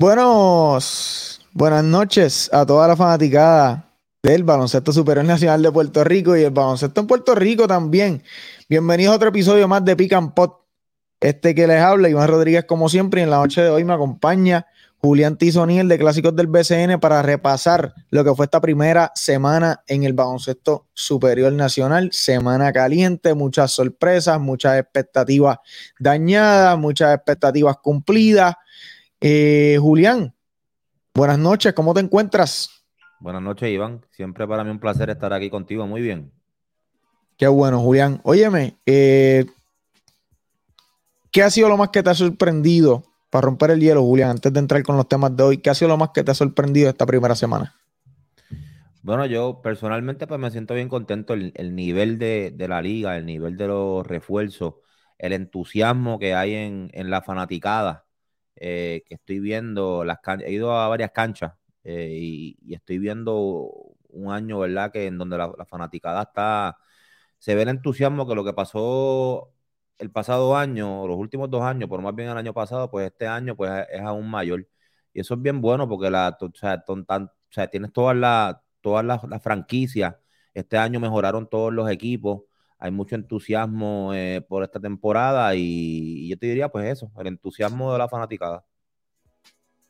Buenos, buenas noches a toda la fanaticada del Baloncesto Superior Nacional de Puerto Rico y el baloncesto en Puerto Rico también. Bienvenidos a otro episodio más de Pick and Pot. Este que les habla, Iván Rodríguez, como siempre, y en la noche de hoy me acompaña Julián Tizoniel de Clásicos del BCN para repasar lo que fue esta primera semana en el baloncesto superior nacional. Semana caliente, muchas sorpresas, muchas expectativas dañadas, muchas expectativas cumplidas eh, Julián, buenas noches, ¿cómo te encuentras? Buenas noches, Iván. Siempre para mí un placer estar aquí contigo. Muy bien. Qué bueno, Julián. Óyeme, eh, ¿qué ha sido lo más que te ha sorprendido para romper el hielo, Julián? Antes de entrar con los temas de hoy, ¿qué ha sido lo más que te ha sorprendido esta primera semana? Bueno, yo personalmente pues me siento bien contento el, nivel de, la liga, el nivel de los refuerzos, el entusiasmo que hay en, en la fanaticada eh, que estoy viendo, las he ido a varias canchas eh, y, estoy viendo un año, ¿verdad? Que en donde la, fanaticada está, se ve el entusiasmo que lo que pasó el pasado año, los últimos dos años, por más bien el año pasado, pues este año pues es aún mayor. Y eso es bien bueno porque la, o sea, tienes todas las todas las franquicias. Este año mejoraron todos los equipos hay mucho entusiasmo eh, por esta temporada y, yo te diría pues eso, el entusiasmo de la fanaticada.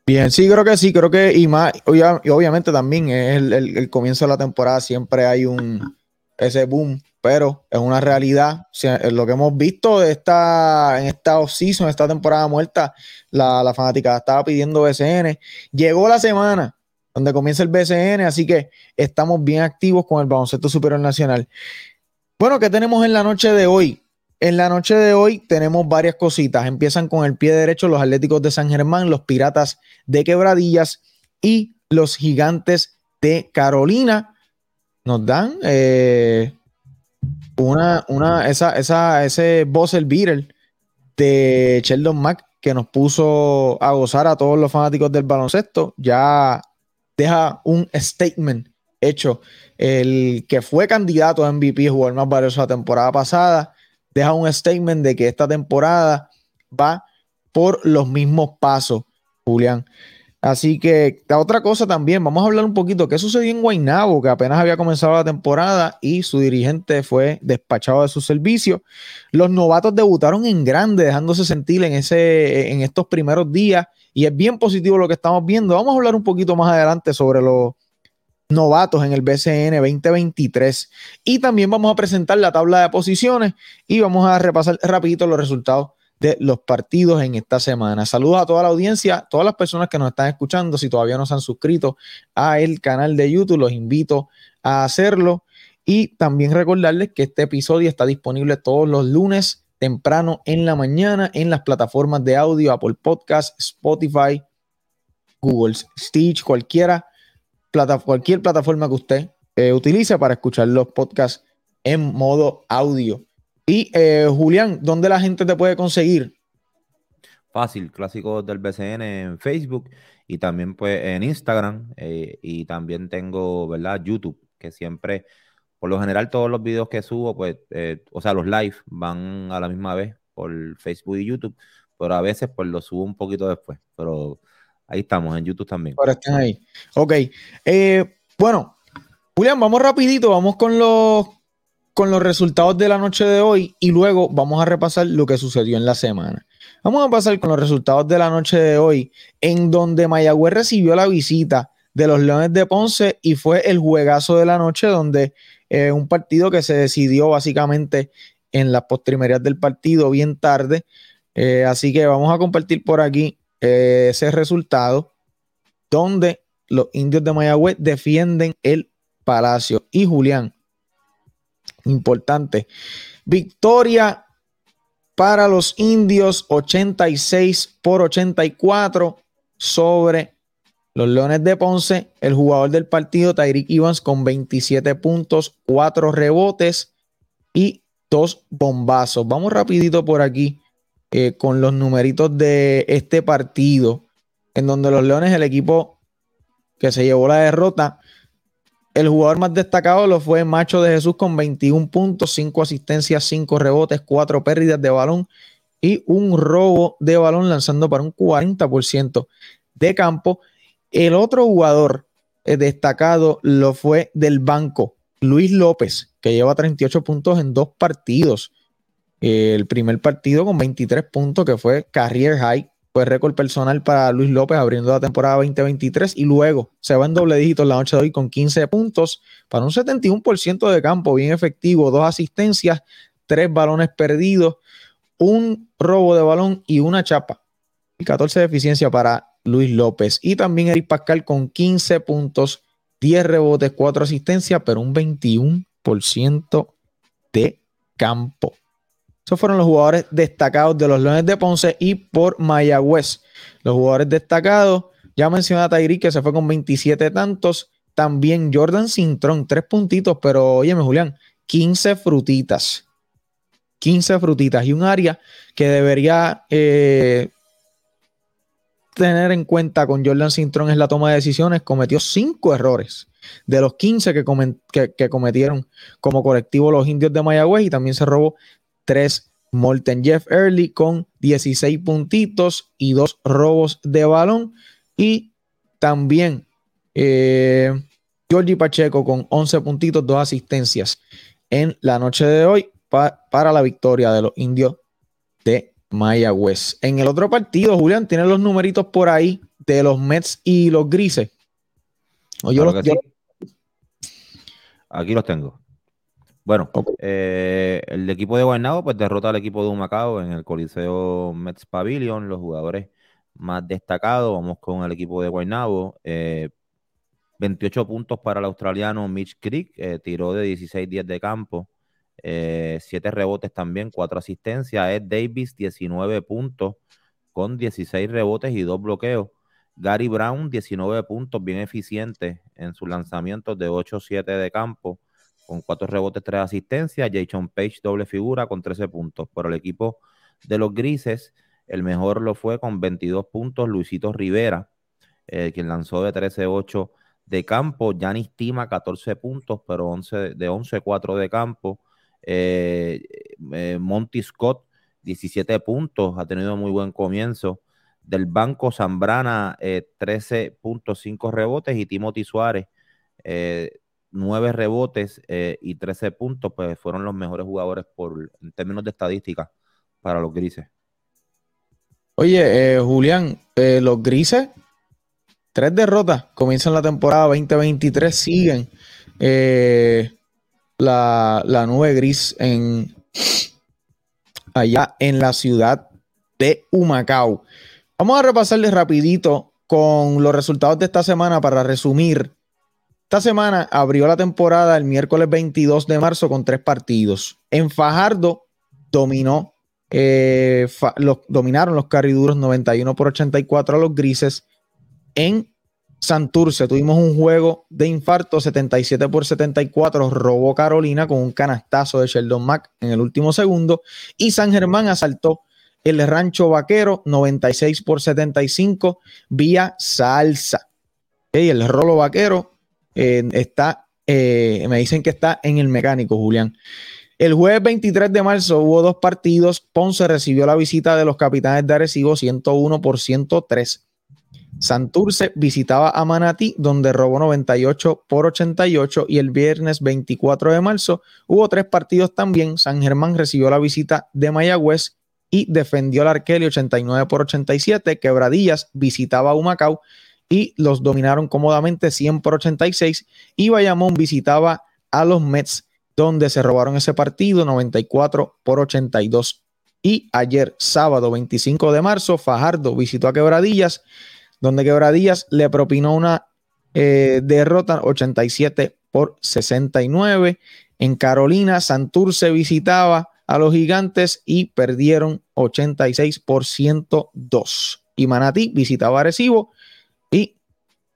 Bien, sí, creo que sí, creo que y más, obviamente también es el, comienzo de la temporada, siempre hay un ese boom, pero es una realidad. lo que hemos visto esta, en esta off-season, esta temporada muerta, la, la fanaticada estaba pidiendo BCN. Llegó la semana donde comienza el BCN, así que estamos bien activos con el baloncesto superior nacional. Bueno, ¿qué tenemos en la noche de hoy? En la noche de hoy tenemos varias cositas. Empiezan con el pie derecho los Atléticos de San Germán, los Piratas de Quebradillas y los Gigantes de Carolina. Nos dan eh, una, una, esa, esa, ese buzzer beater de Sheldon Mack que nos puso a gozar a todos los fanáticos del baloncesto. Ya deja un statement hecho el que fue candidato a MVP, jugador más valioso la temporada pasada, deja un statement de que esta temporada va por los mismos pasos, Julián. Así que la otra cosa también, vamos a hablar un poquito qué sucedió en Guaynabo, que apenas había comenzado la temporada y su dirigente fue despachado de su servicio. Los novatos debutaron en grande, dejándose sentir en, ese, en estos primeros días y es bien positivo lo que estamos viendo. Vamos a hablar un poquito más adelante sobre los novatos en el BCN 2023. Y también vamos a presentar la tabla de posiciones y vamos a repasar rapidito los resultados de los partidos en esta semana. Saludos a toda la audiencia, todas las personas que nos están escuchando. Si todavía no se han suscrito a el canal de YouTube, los invito a hacerlo. Y también recordarles que este episodio está disponible todos los lunes temprano en la mañana en las plataformas de audio Apple Podcast, Spotify, Google Stitch, cualquiera cualquier plataforma que usted eh, utilice para escuchar los podcasts en modo audio. Y eh, Julián, ¿dónde la gente te puede conseguir? Fácil, clásicos del BCN en Facebook y también pues en Instagram eh, y también tengo, ¿verdad? YouTube, que siempre, por lo general todos los videos que subo, pues, o sea, los live van a la misma vez por Facebook y YouTube, pero a veces pues los subo un poquito después, pero Ahí estamos, en YouTube también. Ahora están ahí. Ok. Eh, bueno, Julián, vamos rapidito, vamos con los, con los resultados de la noche de hoy y luego vamos a repasar lo que sucedió en la semana. Vamos a pasar con los resultados de la noche de hoy, en donde Mayagüez recibió la visita de los Leones de Ponce y fue el juegazo de la noche, donde eh, un partido que se decidió básicamente en las postrimerías del partido bien tarde. Eh, así que vamos a compartir por aquí ese resultado donde los indios de Mayagüez defienden el palacio. Y Julián, importante, victoria para los indios 86 por 84 sobre los Leones de Ponce. El jugador del partido, Tyreek Evans, con 27 puntos, 4 rebotes y 2 bombazos. Vamos rapidito por aquí eh, con los numeritos de este partido, en donde los Leones, el equipo que se llevó la derrota, el jugador más destacado lo fue Macho de Jesús con 21 puntos, 5 asistencias, 5 rebotes, 4 pérdidas de balón y un robo de balón lanzando para un 40% de campo. El otro jugador eh, destacado lo fue del banco, Luis López, que lleva 38 puntos en dos partidos. El primer partido con 23 puntos, que fue Carrier High, fue récord personal para Luis López abriendo la temporada 2023 y luego se va en doble dígito en la noche de hoy con 15 puntos para un 71% de campo, bien efectivo, dos asistencias, tres balones perdidos, un robo de balón y una chapa. Y 14 de eficiencia para Luis López. Y también Eric Pascal con 15 puntos, 10 rebotes, 4 asistencias, pero un 21% de campo. Esos fueron los jugadores destacados de los Leones de Ponce y por Mayagüez. Los jugadores destacados, ya mencioné a Tyreek que se fue con 27 tantos. También Jordan Cintrón, 3 puntitos, pero óyeme, Julián, 15 frutitas. 15 frutitas y un área que debería eh, tener en cuenta con Jordan Cintrón es la toma de decisiones. Cometió 5 errores de los 15 que, que, cometieron como colectivo los indios de Mayagüez y también se robó 3 Molten Jeff Early con 16 puntitos y 2 robos de balón. Y también eh, Georgie Pacheco con 11 puntitos, 2 asistencias en la noche de hoy para la victoria de los indios de Mayagüez. En el otro partido, Julián, tiene los numeritos por ahí de los Mets y los Grises. Aquí los tengo. Bueno, eh, el equipo de Guaynabo pues derrota al equipo de Humacao en el Coliseo Mets Pavilion. Los jugadores más destacados, vamos con el equipo de Guaynabo. 28 puntos para el australiano Mitch Creek, eh, tiró de 16 días de campo, eh, siete rebotes también, cuatro asistencias. Ed Davis, 19 puntos con 16 rebotes y dos bloqueos. Gary Brown, 19 puntos, bien eficiente en sus lanzamientos de 8-7 de campo, con cuatro rebotes, tres asistencias. Jason Page, doble figura, con 13 puntos. Por el equipo de los Grises, el mejor lo fue con 22 puntos Luisito Rivera, eh, quien lanzó de 13-8 de campo. Yanis Tima, 14 puntos, pero 11, de 11-4 de campo. Eh, eh, Monty Scott, 17 puntos, ha tenido muy buen comienzo. Del Banco Zambrana, 13.5 eh, rebotes y Timothy Suárez, 9 rebotes y 13 puntos, pues fueron los mejores jugadores por, en términos de estadística para los grises. Oye, Julián, los grises, tres derrotas, comienzan la temporada 2023, siguen la, la nube gris en allá en la ciudad de Humacao. Vamos a repasarles rapidito con los resultados de esta semana para resumir. Esta semana abrió la temporada el miércoles 22 de marzo con tres partidos. En Fajardo dominó, eh, los, dominaron los carriduros 91 por 84 a los grises. En Santurce, tuvimos un juego de infarto 77 por 74, robó Carolina con un canastazo de Sheldon Mack en el último segundo y San Germán asaltó el Rancho Vaquero 96 por 75 vía salsa. y el rolo vaquero eh, está, eh, me dicen que está en el mecánico, Julián. El jueves 23 de marzo hubo dos partidos. Ponce recibió la visita de los capitanes de Arecibo 101 por 103. Santurce visitaba a Manatí, donde robó 98 por 88 y el viernes 24 de marzo hubo tres partidos también. San Germán recibió la visita de Mayagüez y defendió al Arqueli 89 por 87. Quebradillas visitaba a Humacao y los dominaron cómodamente 100 por 86 y Bayamón visitaba a los Mets, donde se robaron ese partido 94 por 82. Y ayer, sábado 25 de marzo, Fajardo visitó a Quebradillas donde Quebradillas le propinó una eh, derrota 87 por 69. En Carolina, Santurce visitaba a los gigantes y perdieron 86 por 102. Y Manatí visitaba a Recibo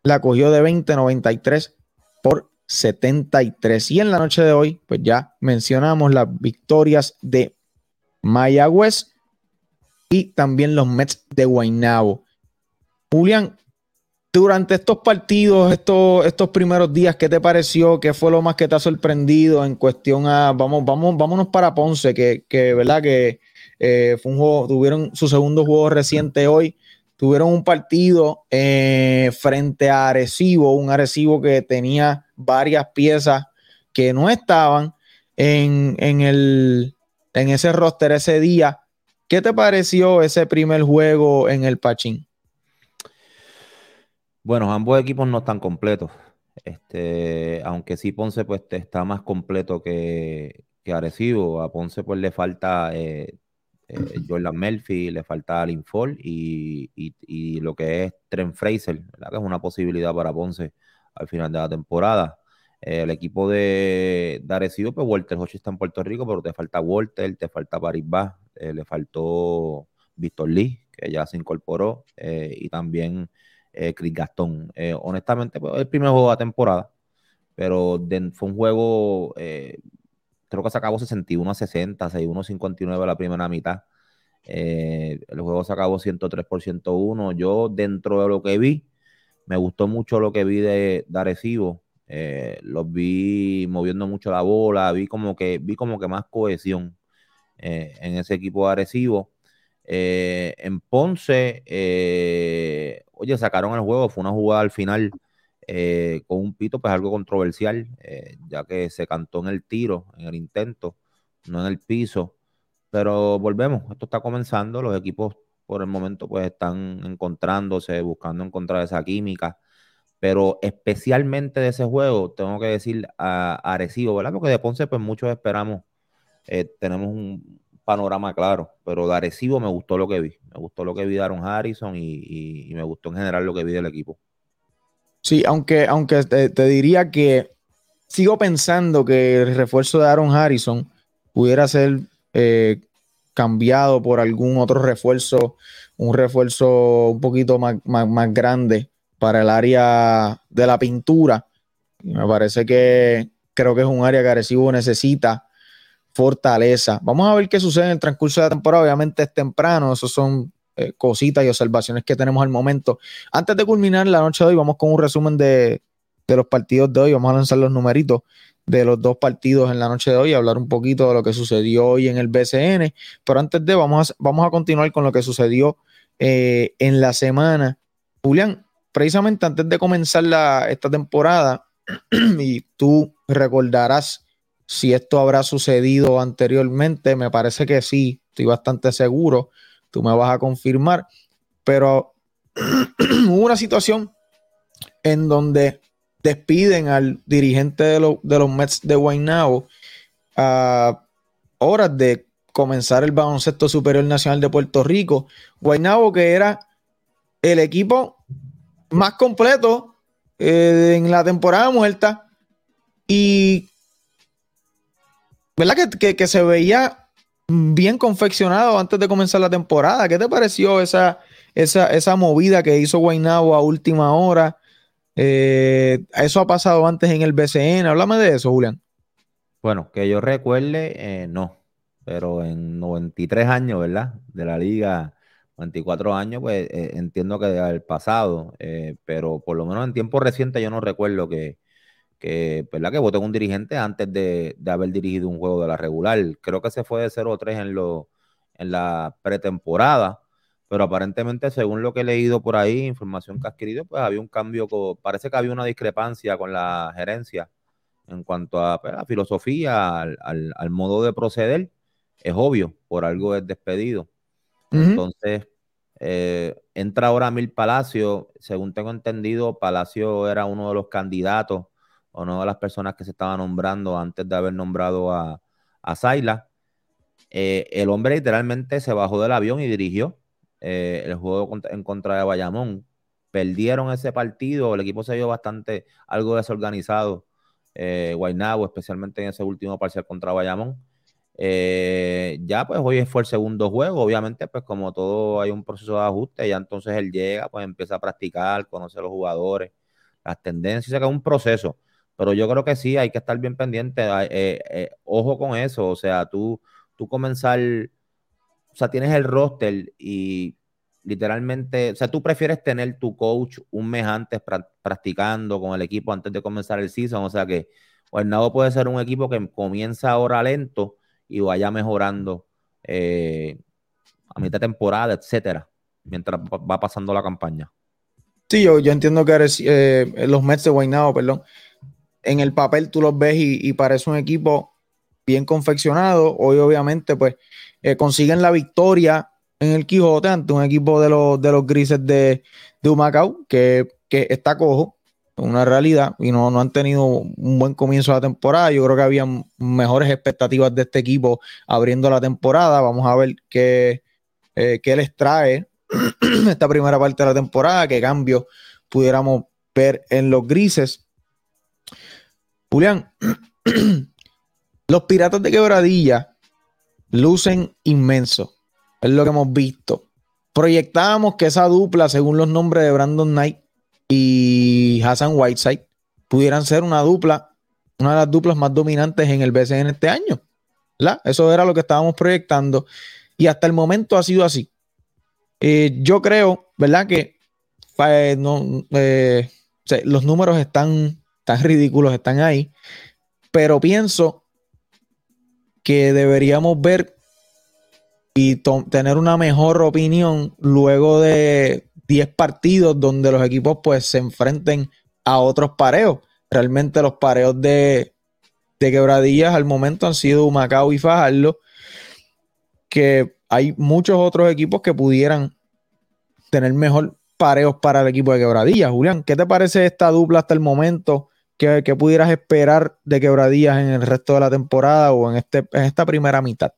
la cogió de 20-93 por 73. Y en la noche de hoy, pues ya mencionamos las victorias de Mayagüez y también los Mets de Guaynabo. Julián, durante estos partidos, estos, estos primeros días, ¿qué te pareció? ¿Qué fue lo más que te ha sorprendido en cuestión a, vamos, vamos, vámonos para Ponce, que, que verdad que eh, fue un juego, tuvieron su segundo juego reciente hoy, tuvieron un partido eh, frente a Arecibo, un Arecibo que tenía varias piezas que no estaban en, el, en ese roster ese día. ¿Qué te pareció ese primer juego en el Pachín? Bueno, ambos equipos no están completos. Este, aunque sí Ponce pues está más completo que, que Arecibo. A Ponce pues le falta eh, eh, Jordan Murphy, le falta Alin Fall y, y, lo que es Trent Fraser, que es una posibilidad para Ponce al final de la temporada. el equipo de, de, Arecibo, pues Walter Hochi está en Puerto Rico, pero te falta Walter, te falta Paris Bas, eh, le faltó Víctor Lee, que ya se incorporó, y también eh, Chris Gastón. Eh, honestamente, pues, el primer juego de la temporada, pero fue un juego, eh, creo que se acabó 61 a 60, 61 a 59 la primera mitad. el juego se acabó 103 por 101. Yo, dentro de lo que vi, me gustó mucho lo que vi de, de Arecibo. los vi moviendo mucho la bola, vi como que, vi como que más cohesión en ese equipo de Arecibo. en Ponce, oye, sacaron el juego, fue una jugada al final eh, con un pito, pues algo controversial, eh, ya que se cantó en el tiro, en el intento, no en el piso. Pero volvemos, esto está comenzando, los equipos por el momento pues están encontrándose, buscando encontrar esa química. Pero especialmente de ese juego, tengo que decir a, Arecibo, ¿verdad? Porque de Ponce, pues muchos esperamos, eh, tenemos un, panorama claro, pero de Arecibo me gustó lo que vi. Me gustó lo que vi de Aaron Harrison y, me gustó en general lo que vi del equipo. Sí, aunque, aunque te, diría que sigo pensando que el refuerzo de Aaron Harrison pudiera ser eh, cambiado por algún otro refuerzo, un refuerzo un poquito más, más, grande para el área de la pintura. me parece que creo que es un área que Arecibo necesita fortaleza. Vamos a ver qué sucede en el transcurso de la temporada. Obviamente es temprano, esos son eh, cositas y observaciones que tenemos al momento. Antes de culminar la noche de hoy, vamos con un resumen de, los partidos de hoy. Vamos a lanzar los numeritos de los dos partidos en la noche de hoy, hablar un poquito de lo que sucedió hoy en el BCN. Pero antes de, vamos a, vamos a continuar con lo que sucedió eh, en la semana. Julián, precisamente antes de comenzar la, esta temporada, y tú recordarás si esto habrá sucedido anteriormente, me parece que sí, estoy bastante seguro, tú me vas a confirmar, pero hubo una situación en donde despiden al dirigente de, los Mets de Guaynabo a horas de comenzar el baloncesto superior nacional de Puerto Rico. Guaynabo que era el equipo más completo eh, en la temporada muerta y ¿verdad? Que, se veía bien confeccionado antes de comenzar la temporada. ¿Qué te pareció esa, esa, movida que hizo Guaynabo a última hora? Eh, eso ha pasado antes en el BCN. Háblame de eso, Julián. Bueno, que yo recuerde, eh, no. Pero en 93 años, ¿verdad? De la liga, 24 años, pues eh, entiendo que del pasado. pero por lo menos en tiempo reciente yo no recuerdo que, que, ¿verdad? que votó un dirigente antes de, haber dirigido un juego de la regular. Creo que se fue de 0-3 en, lo, en la pretemporada, pero aparentemente, según lo que he leído por ahí, información que ha adquirido, pues había un cambio, parece que había una discrepancia con la gerencia en cuanto a pues, la filosofía, al, modo de proceder. Es obvio, por algo es despedido. Entonces, eh, entra ahora Mil Palacio. Según tengo entendido, Palacio era uno de los candidatos o no de las personas que se estaban nombrando antes de haber nombrado a, a Zayla. Eh, el hombre literalmente se bajó del avión y dirigió eh, el juego en contra de Bayamón. Perdieron ese partido, el equipo se vio bastante algo desorganizado. Eh, Guaynabo, especialmente en ese último parcial contra Bayamón. Eh, ya pues hoy fue el segundo juego, obviamente pues como todo hay un proceso de ajuste, ya entonces él llega, pues empieza a practicar, conoce a los jugadores, las tendencias, o sea un proceso. Pero yo creo que sí, hay que estar bien pendiente. Eh, eh, ojo con eso. O sea, tú, tú comenzar, o sea, tienes el roster y literalmente, o sea, tú prefieres tener tu coach un mes antes practicando con el equipo antes de comenzar el season. O sea que Guaynabo puede ser un equipo que comienza ahora lento y vaya mejorando eh, a mitad de temporada, etcétera. mientras va pasando la campaña. Sí, yo, yo entiendo que eres, los Mets de Guaynabo, perdón, en el papel tú los ves y, parece un equipo bien confeccionado. Hoy, obviamente, pues eh, consiguen la victoria en el Quijote ante un equipo de los, de los grises de, de Humacao que, que está cojo, una realidad, y no, no han tenido un buen comienzo de la temporada. Yo creo que había mejores expectativas de este equipo abriendo la temporada. Vamos a ver qué, eh, qué les trae esta primera parte de la temporada, qué cambios pudiéramos ver en los grises. Julián, los piratas de quebradilla lucen inmenso. Es lo que hemos visto. Proyectábamos que esa dupla, según los nombres de Brandon Knight y Hassan Whiteside, pudieran ser una dupla, una de las duplas más dominantes en el BCN este año. Eso era lo que estábamos proyectando. Y hasta el momento ha sido así. Eh, yo creo, ¿verdad? Que eh, eh, los números están tan ridículos, están ahí, pero pienso que deberíamos ver y tener una mejor opinión luego de 10 partidos donde los equipos pues se enfrenten a otros pareos. Realmente los pareos de, de quebradillas al momento han sido Macao y Fajardo, que hay muchos otros equipos que pudieran tener mejor pareos para el equipo de quebradillas. Julián, ¿qué te parece esta dupla hasta el momento? ¿Qué, pudieras esperar de quebradillas en el resto de la temporada o en, este, en esta primera mitad?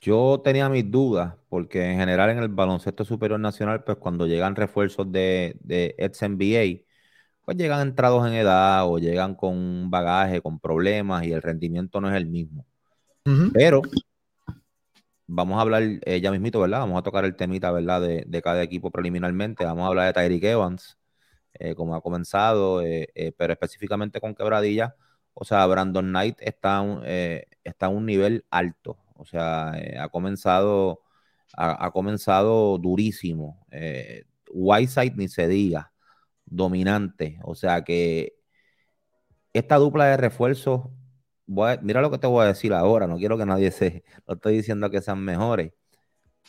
Yo tenía mis dudas, porque en general en el baloncesto superior nacional, pues cuando llegan refuerzos de, de ex NBA, pues llegan entrados en edad o llegan con bagaje, con problemas y el rendimiento no es el mismo. Pero vamos a hablar eh, ya mismito, ¿verdad? Vamos a tocar el temita, ¿verdad? De, de, cada equipo preliminarmente. Vamos a hablar de Tyreek Evans, eh, como ha comenzado, eh, pero específicamente con Quebradilla. O sea, Brandon Knight está, está a un nivel alto. O sea, ha comenzado, ha, comenzado durísimo. Whiteside ni se diga, dominante. O sea que esta dupla de refuerzos mira lo que te voy a decir ahora, no quiero que nadie se, no estoy diciendo que sean mejores,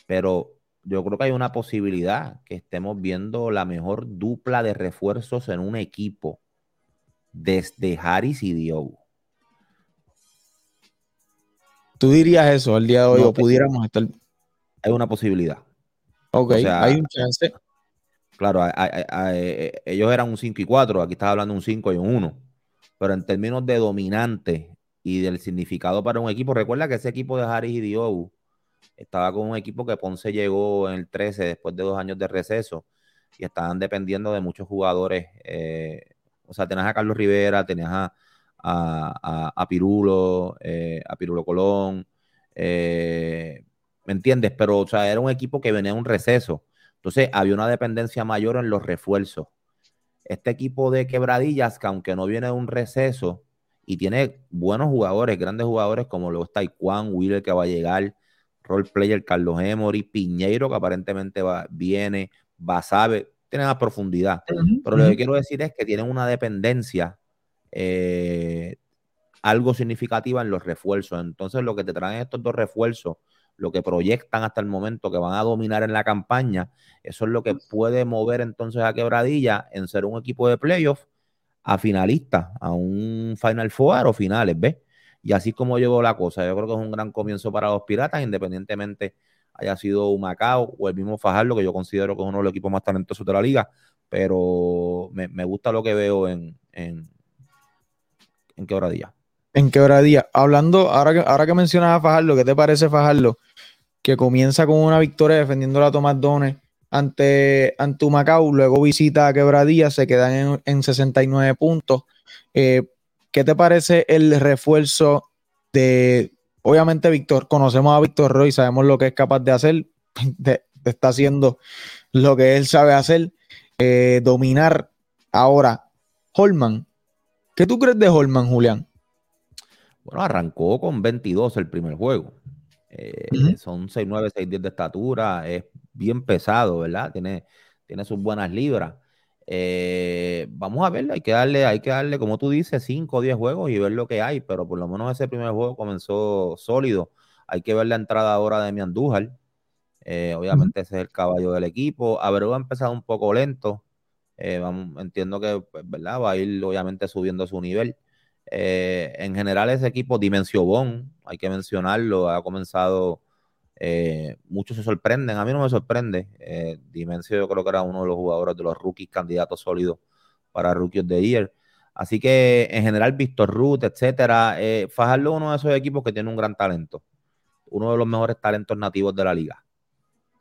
pero yo creo que hay una posibilidad que estemos viendo la mejor dupla de refuerzos en un equipo desde Harris y Diogo. ¿Tú dirías eso el día de hoy o pudiéramos estar? Hay una posibilidad. Ok, hay un chance. Claro, ellos eran un 5 y 4, aquí estás hablando de un 5 y un 1. Pero en términos de dominante y del significado para un equipo. Recuerda que ese equipo de Harris y Diogo estaba con un equipo que Ponce llegó en el 13 después de dos años de receso y estaban dependiendo de muchos jugadores. Eh, o sea, tenías a Carlos Rivera, tenías a, a, Pirulo, eh, a Pirulo Colón, eh, ¿me entiendes? Pero, o sea, era un equipo que venía en un receso. Entonces, había una dependencia mayor en los refuerzos. Este equipo de quebradillas, que aunque no viene de un receso, y tiene buenos jugadores, grandes jugadores como lo está Juan Wheeler que va a llegar, role player Carlos Emory, Piñeiro que aparentemente va, viene, Basabe, tienen a profundidad. Pero lo que quiero decir es que tienen una dependencia eh, algo significativa en los refuerzos. Entonces, lo que te traen estos dos refuerzos, lo que proyectan hasta el momento que van a dominar en la campaña, eso es lo que puede mover entonces a Quebradilla en ser un equipo de playoff a finalistas, a un Final Four o finales, ¿ves? Y así como llegó la cosa, yo creo que es un gran comienzo para los Piratas, independientemente haya sido un Macao o el mismo Fajardo, que yo considero que es uno de los equipos más talentosos de la liga, pero me, gusta lo que veo en, en, en quebradilla. En quebradilla. Hablando, ahora que, ahora que mencionas a Fajardo, ¿qué te parece Fajardo? Que comienza con una victoria defendiendo a Tomás Dones ante, ante Macao, luego visita a Quebradilla, se quedan en, 69 puntos. Eh, ¿Qué te parece el refuerzo de, obviamente, Víctor? Conocemos a Víctor Roy, sabemos lo que es capaz de hacer, está haciendo lo que él sabe hacer, eh, dominar. Ahora, Holman, ¿qué tú crees de Holman, Julián? Bueno, arrancó con 22 el primer juego. Eh, son 6'9, 6'10 de estatura, es bien pesado, ¿verdad? Tiene, tiene sus buenas libras. Eh, vamos a verlo, hay que darle, hay que darle, como tú dices, 5 o 10 juegos y ver lo que hay, pero por lo menos ese primer juego comenzó sólido. Hay que ver la entrada ahora de mi Andújar. Eh, obviamente ese es el caballo del equipo. Abreu ha empezado un poco lento. Eh, vamos, entiendo que pues, ¿verdad? va a ir obviamente subiendo su nivel. Eh, en general ese equipo, Dimensio Bon, hay que mencionarlo, ha comenzado, muchos se sorprenden, a mí no me sorprende. Dimensio yo creo que era uno de los jugadores de los rookies candidatos sólidos para Rookie of the Year. Así que en general, Víctor Ruth, etcétera, Fajardo es uno de esos equipos que tiene un gran talento, uno de los mejores talentos nativos de la liga.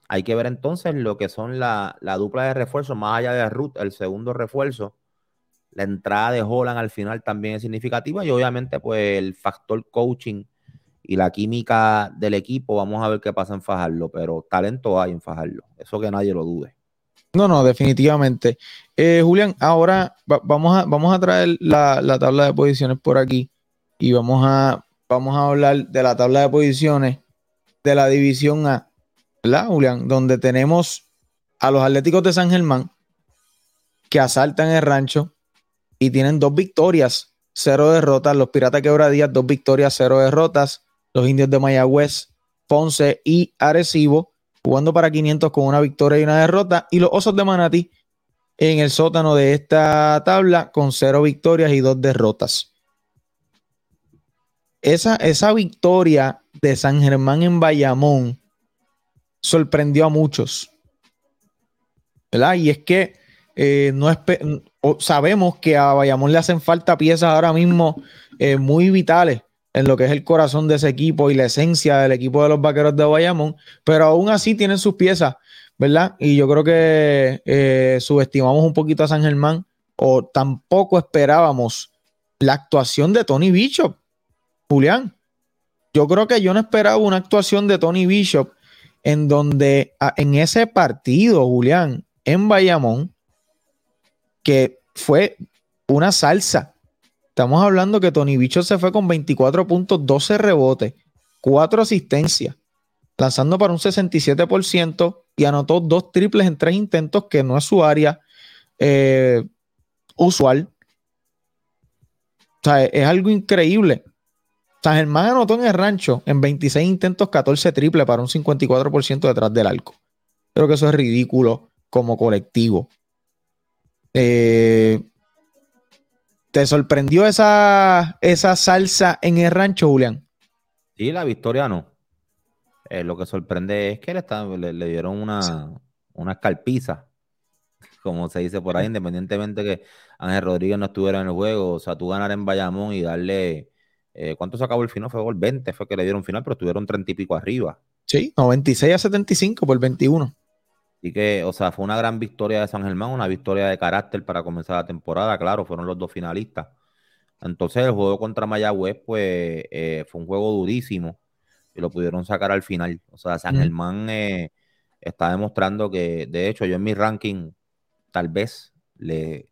Hay que ver entonces lo que son la, dupla de refuerzo, más allá de Ruth, el segundo refuerzo. La entrada de Holland al final también es significativa y obviamente pues el factor coaching y la química del equipo, vamos a ver qué pasa en Fajarlo, pero talento hay en Fajarlo, eso que nadie lo dude. No, no, definitivamente. Eh, Julián, ahora vamos, a, vamos a traer la, la, tabla de posiciones por aquí y vamos a, vamos a hablar de la tabla de posiciones de la división A. Julián? Donde tenemos a los Atléticos de San Germán que asaltan el rancho y tienen dos victorias, cero derrotas. Los Piratas Quebradías, dos victorias, cero derrotas. Los Indios de Mayagüez, Ponce y Arecibo, jugando para 500 con una victoria y una derrota. Y los Osos de Manatí en el sótano de esta tabla con cero victorias y dos derrotas. Esa, esa victoria de San Germán en Bayamón sorprendió a muchos. ¿Verdad? Y es que eh, sabemos que a Bayamón le hacen falta piezas ahora mismo eh, muy vitales en lo que es el corazón de ese equipo y la esencia del equipo de los vaqueros de Bayamón, pero aún así tienen sus piezas, ¿verdad? Y yo creo que eh, subestimamos un poquito a San Germán o tampoco esperábamos la actuación de Tony Bishop, Julián. Yo creo que yo no esperaba una actuación de Tony Bishop en donde en ese partido, Julián, en Bayamón, que fue una salsa. Estamos hablando que Tony Bicho se fue con 24 puntos, 12 rebotes, 4 asistencias, lanzando para un 67% y anotó dos triples en tres intentos, que no es su área eh, usual. O sea, es algo increíble. San Germán anotó en el rancho en 26 intentos 14 triple para un 54% detrás del arco. Creo que eso es ridículo como colectivo. Eh, ¿Te sorprendió esa, esa salsa en el rancho, Julián? Sí, la victoria no. Eh, lo que sorprende es que le, le, dieron una, una escalpiza, como se dice por ahí, independientemente que Ángel Rodríguez no estuviera en el juego. O sea, tú ganar en Bayamón y darle eh, ¿Cuánto se acabó el final? Fue el 20, fue que le dieron final, pero estuvieron 30 y pico arriba. Sí, 96 a 75 por 21. Así que, o sea, fue una gran victoria de San Germán, una victoria de carácter para comenzar la temporada, claro, fueron los dos finalistas. Entonces el juego contra Mayagüez, pues, eh, fue un juego durísimo y lo pudieron sacar al final. O sea, San Germán eh, está demostrando que, de hecho, yo en mi ranking, tal vez le,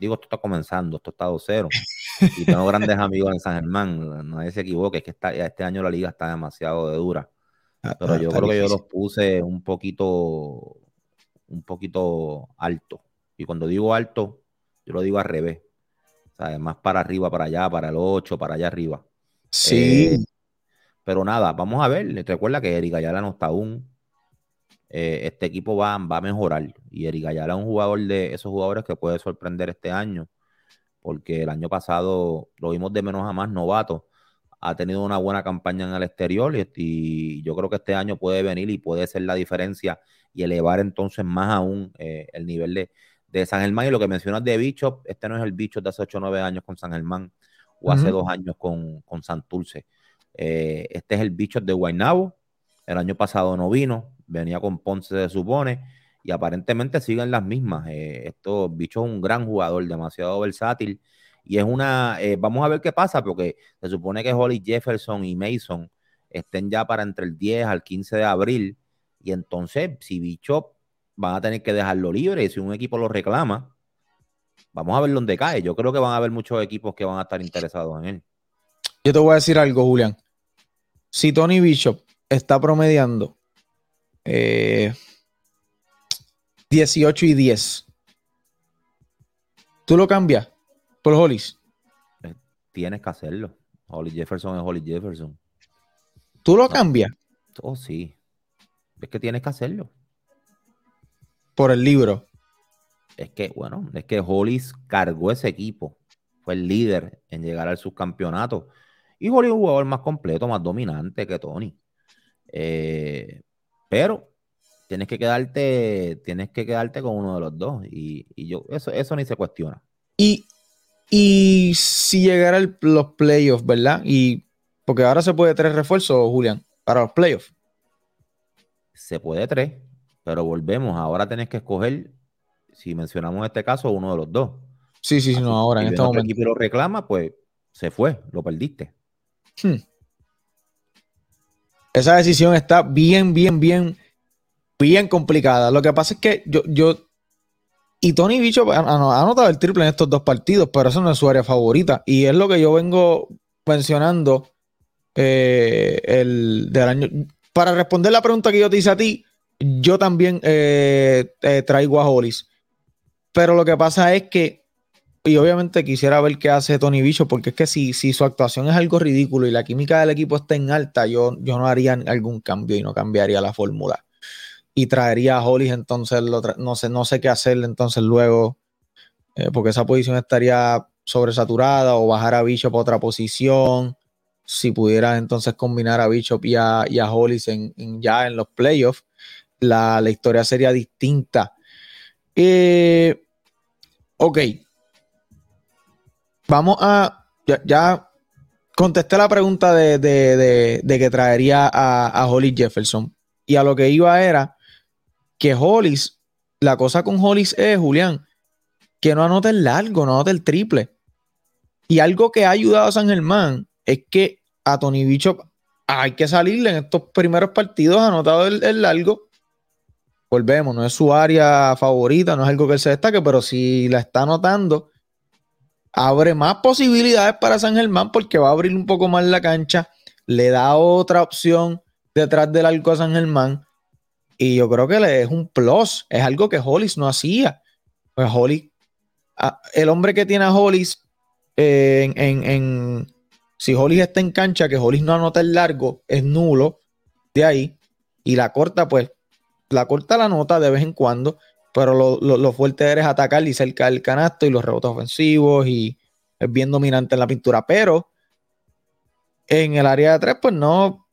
digo, esto está comenzando, esto está 2-0. Y tengo grandes amigos en San Germán, nadie se equivoque, es que está, este año la liga está demasiado de dura. Ah, Pero yo creo que yo los puse un poquito, un poquito alto. Y cuando digo alto, yo lo digo al revés. O sea, más para arriba, para allá, para el 8, para allá arriba. Sí. Eh, pero nada, vamos a ver. Recuerda que Erika Ayala no está aún. Eh, este equipo va, va a mejorar. Y Eric Ayala es un jugador de esos jugadores que puede sorprender este año, porque el año pasado lo vimos de menos a más novato. Ha tenido una buena campaña en el exterior y, yo creo que este año puede venir y puede ser la diferencia y elevar entonces más aún eh, el nivel de, de, San Germán. Y lo que mencionas de Bicho, este no es el Bicho de hace 8 o 9 años con San Germán o hace dos años con, con Santurce. Eh, este es el Bicho de Guaynabo. El año pasado no vino, venía con Ponce, se supone, y aparentemente siguen las mismas. Eh, esto, Bicho es un gran jugador, demasiado versátil, y es una, eh, vamos a ver qué pasa, porque se supone que Holly Jefferson y Mason estén ya para entre el 10 al 15 de abril, y entonces, si Bicho van a tener que dejarlo libre, si un equipo lo reclama, vamos a ver dónde cae. Yo creo que van a haber muchos equipos que van a estar interesados en él. Yo te voy a decir algo, Julián. Si Tony Bishop está promediando 18 eh, y 10. ¿Tú lo cambias por Hollis? Eh, tienes que hacerlo. Holly Jefferson es Holly Jefferson. ¿Tú lo cambias? Oh, sí. Es que tienes que hacerlo. Por el libro. Es que, bueno, es que Hollis cargó ese equipo. Fue el líder en llegar al subcampeonato. Y Hollis es un jugador más completo, más dominante que Tony. Eh, pero tienes que quedarte, tienes que quedarte con uno de los dos. Y, yo, eso, eso ni se cuestiona. Y, y si llegara los playoffs, ¿verdad? Y porque ahora se puede tres refuerzos, Julián, para los playoffs. Se puede tres, pero volvemos. Ahora tenés que escoger, si mencionamos este caso, uno de los dos. Sí, sí, sí, no, ahora en este momento. equipo lo reclama, pues se fue, lo perdiste. Hmm. Esa decisión está bien, bien, bien, bien complicada. Lo que pasa es que yo, yo y Tony Bicho ha, anotado el triple en estos dos partidos, pero eso no es su área favorita. Y es lo que yo vengo mencionando eh, el del año. Para responder la pregunta que yo te hice a ti, yo también eh, eh, traigo a Hollis. Pero lo que pasa es que, y obviamente quisiera ver qué hace Tony Bicho, porque es que si, si su actuación es algo ridículo y la química del equipo está en alta, yo, yo no haría algún cambio y no cambiaría la fórmula. Y traería a Hollis, entonces no, sé, no sé qué hacerle entonces luego, porque esa posición estaría sobresaturada o bajar a Bicho para otra posición si pudieras entonces combinar a Bishop y a, Hollis en, ya en los playoffs, la, historia sería distinta. Eh, ok. Vamos a. Ya, contesté la pregunta de, que traería a, a, Hollis Jefferson. Y a lo que iba era que Hollis, la cosa con Hollis es, Julián, que no anote el largo, no anote el triple. Y algo que ha ayudado a San Germán es que a Tony Bicho hay que salirle en estos primeros partidos anotado el, el, largo. Volvemos, no es su área favorita, no es algo que él se destaque, pero si la está anotando, abre más posibilidades para San Germán porque va a abrir un poco más la cancha, le da otra opción detrás del arco a San Germán. Y yo creo que le es un plus, es algo que Hollis no hacía. Pues Hollis, ah, el hombre que tiene a Hollis eh, en si Hollis está en cancha, que Hollis no anota el largo, es nulo de ahí. Y la corta, pues, la corta la nota de vez en cuando, pero lo, fuerte eres atacar y cerca del canasto y los rebotes ofensivos y es bien dominante en la pintura. Pero en el área de tres, pues no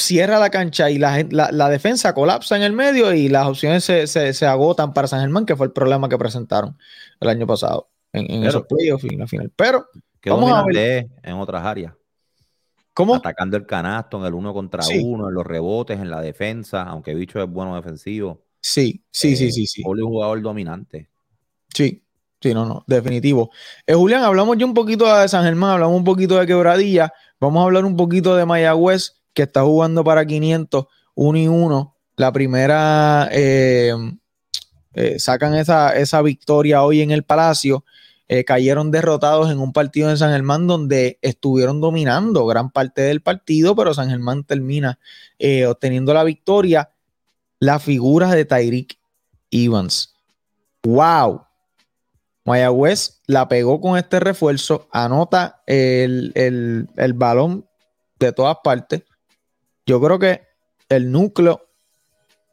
cierra la cancha y la, la, defensa colapsa en el medio y las opciones se, agotan para San Germán, que fue el problema que presentaron el año pasado en, esos playoffs y en la final. Pero que dominante en otras áreas. ¿Cómo? Atacando el canasto en el uno contra uno, en los rebotes, en la defensa, aunque Bicho es bueno defensivo. Sí, sí, sí, sí, sí. es un jugador dominante. Sí, sí, no, no, definitivo. Eh, Julián, hablamos ya un poquito de San Germán, hablamos un poquito de Quebradilla, vamos a hablar un poquito de Mayagüez, que está jugando para 500, 1 y 1. La primera, eh, eh, sacan esa, esa victoria hoy en el Palacio. Eh, cayeron derrotados en un partido en San Germán donde estuvieron dominando gran parte del partido, pero San Germán termina obteniendo la victoria. La figura de Tyreek Evans. ¡Wow! Mayagüez la pegó con este refuerzo, anota el, el balón de todas partes. Yo creo que el núcleo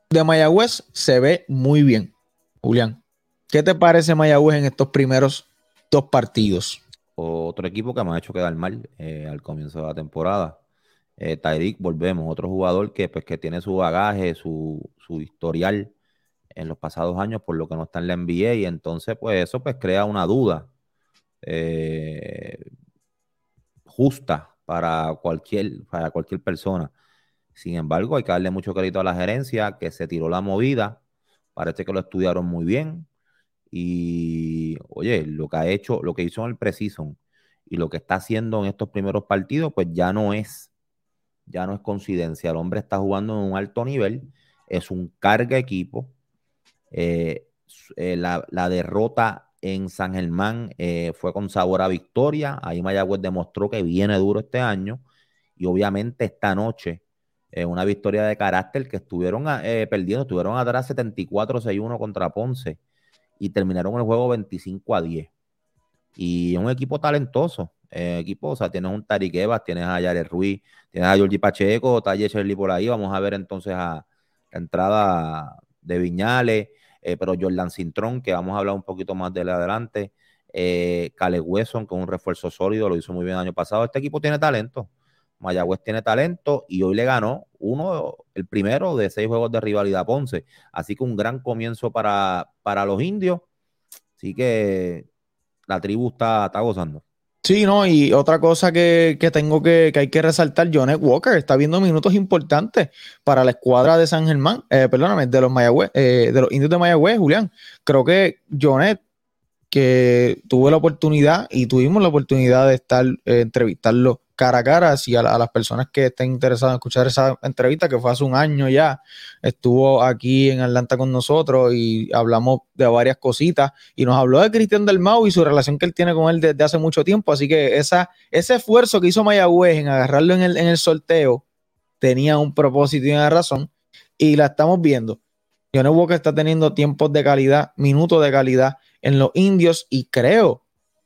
de Mayagüez se ve muy bien. Julián, ¿qué te parece Mayagüez en estos primeros dos partidos. Otro equipo que me ha hecho quedar mal eh, al comienzo de la temporada. Eh, volvemos, otro jugador que, pues, que tiene su bagaje, su, historial en los pasados años, por lo que no está en la NBA, y entonces, pues, eso pues crea una duda eh, justa para cualquier, para cualquier persona. Sin embargo, hay que darle mucho crédito a la gerencia que se tiró la movida. Parece que lo estudiaron muy bien. Y oye, lo que ha hecho, lo que hizo en el Precision y lo que está haciendo en estos primeros partidos, pues ya no es, ya no es coincidencia. El hombre está jugando en un alto nivel, es un carga equipo. Eh, eh, la, derrota en San Germán eh, fue con sabor a victoria. Ahí Mayagüez demostró que viene duro este año. Y obviamente esta noche, una victoria de carácter que estuvieron perdiendo, estuvieron atrás 74-6-1 contra Ponce y terminaron el juego 25 a 10. Y un equipo talentoso, eh, equipo. O sea, tienes un Tariq Evas, tienes a Yares Ruiz, tienes a Georgie Pacheco, Shirley por ahí. Vamos a ver entonces a la entrada de Viñales, eh, pero Jordan Cintrón, que vamos a hablar un poquito más de él adelante. Eh, Cale Wesson, con un refuerzo sólido, lo hizo muy bien el año pasado. Este equipo tiene talento. Mayagüez tiene talento y hoy le ganó uno, el primero de seis juegos de rivalidad Ponce. Así que un gran comienzo para, para los indios. Así que la tribu está, está gozando. Sí, no, y otra cosa que, tengo que, que, hay que resaltar, Jonet Walker está viendo minutos importantes para la escuadra de San Germán, eh, perdóname, de los Mayagüez, eh, de los indios de Mayagüez, Julián. Creo que Jonet que tuve la oportunidad y tuvimos la oportunidad de estar eh, entrevistarlo cara a cara, así a, las personas que estén interesadas en escuchar esa entrevista, que fue hace un año ya, estuvo aquí en Atlanta con nosotros y hablamos de varias cositas y nos habló de Cristian del Mau y su relación que él tiene con él desde hace mucho tiempo, así que ese esfuerzo que hizo Mayagüez en agarrarlo en el, sorteo tenía un propósito y una razón y la estamos viendo. Johnny que está teniendo tiempos de calidad, minutos de calidad en los indios y creo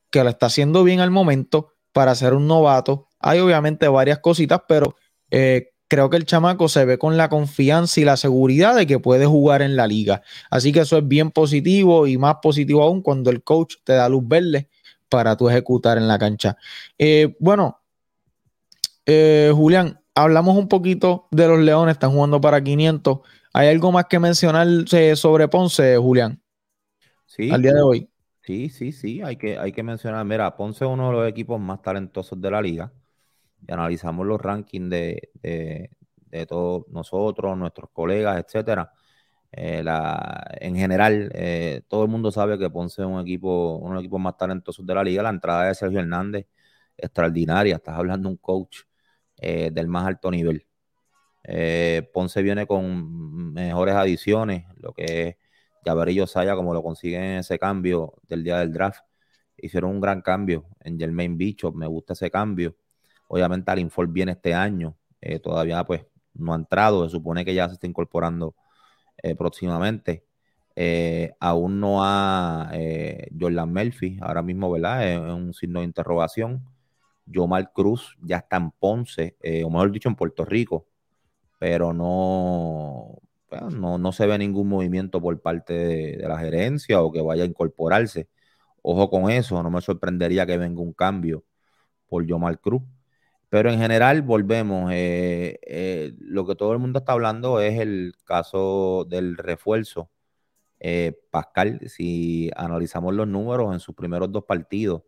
que lo está haciendo bien al momento para ser un novato. Hay obviamente varias cositas, pero eh, creo que el chamaco se ve con la confianza y la seguridad de que puede jugar en la liga. Así que eso es bien positivo y más positivo aún cuando el coach te da luz verde para tú ejecutar en la cancha. Eh, bueno, eh, Julián, hablamos un poquito de los Leones, están jugando para 500. ¿Hay algo más que mencionar sobre Ponce, Julián? Sí. Al día de hoy. Sí, sí, sí, hay que, hay que mencionar. Mira, Ponce es uno de los equipos más talentosos de la liga. Y analizamos los rankings de, todos nosotros, nuestros colegas, etcétera. Eh, en general, eh, todo el mundo sabe que Ponce es un equipo, uno de los equipos más talentosos de la liga. La entrada de Sergio Hernández, extraordinaria. Estás hablando de un coach eh, del más alto nivel. Ponce viene con mejores adiciones, lo que es Yaverillo Saya, como lo consiguen en ese cambio del día del draft. Hicieron un gran cambio en Jermaine Bicho, me gusta ese cambio. Obviamente Alinford viene este año, eh, todavía pues no ha entrado, se supone que ya se está incorporando eh, próximamente. aún no ha Jordan Murphy, ahora mismo, ¿verdad? Es, un signo de interrogación. Yomar Cruz ya está en Ponce, o mejor dicho, en Puerto Rico pero no, no, no, se ve ningún movimiento por parte de, la gerencia o que vaya a incorporarse. Ojo con eso, no me sorprendería que venga un cambio por Yomar Cruz. Pero en general, volvemos. Eh, eh, lo que todo el mundo está hablando es el caso del refuerzo. Eh, Pascal, si analizamos los números en sus primeros dos partidos,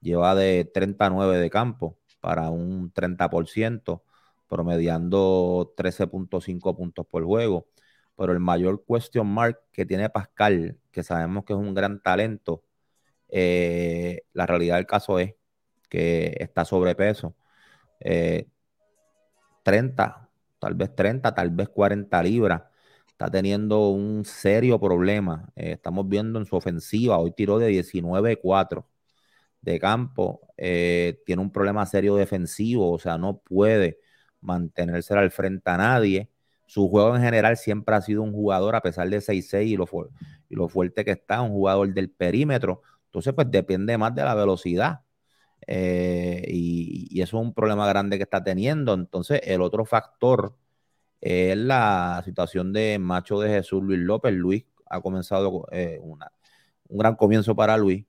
lleva de 39 de campo para un 30% promediando 13.5 puntos por juego. Pero el mayor question mark que tiene Pascal, que sabemos que es un gran talento, la realidad del caso es que está sobrepeso. 30, eh, tal vez 30, tal vez 40 libras. Está teniendo un serio problema. Eh, estamos viendo en su ofensiva, hoy tiró de 19-4 de campo. tiene un problema serio defensivo, o sea, no puede mantenerse al frente a nadie. Su juego en general siempre ha sido un jugador, a pesar de 6'6 y lo, y lo fuerte que está, un jugador del perímetro. Entonces, pues depende más de la velocidad. Eh, y, eso es un problema grande que está teniendo. Entonces, el otro factor es la situación de Macho de Jesús Luis López. Luis ha comenzado eh, un gran comienzo para Luis.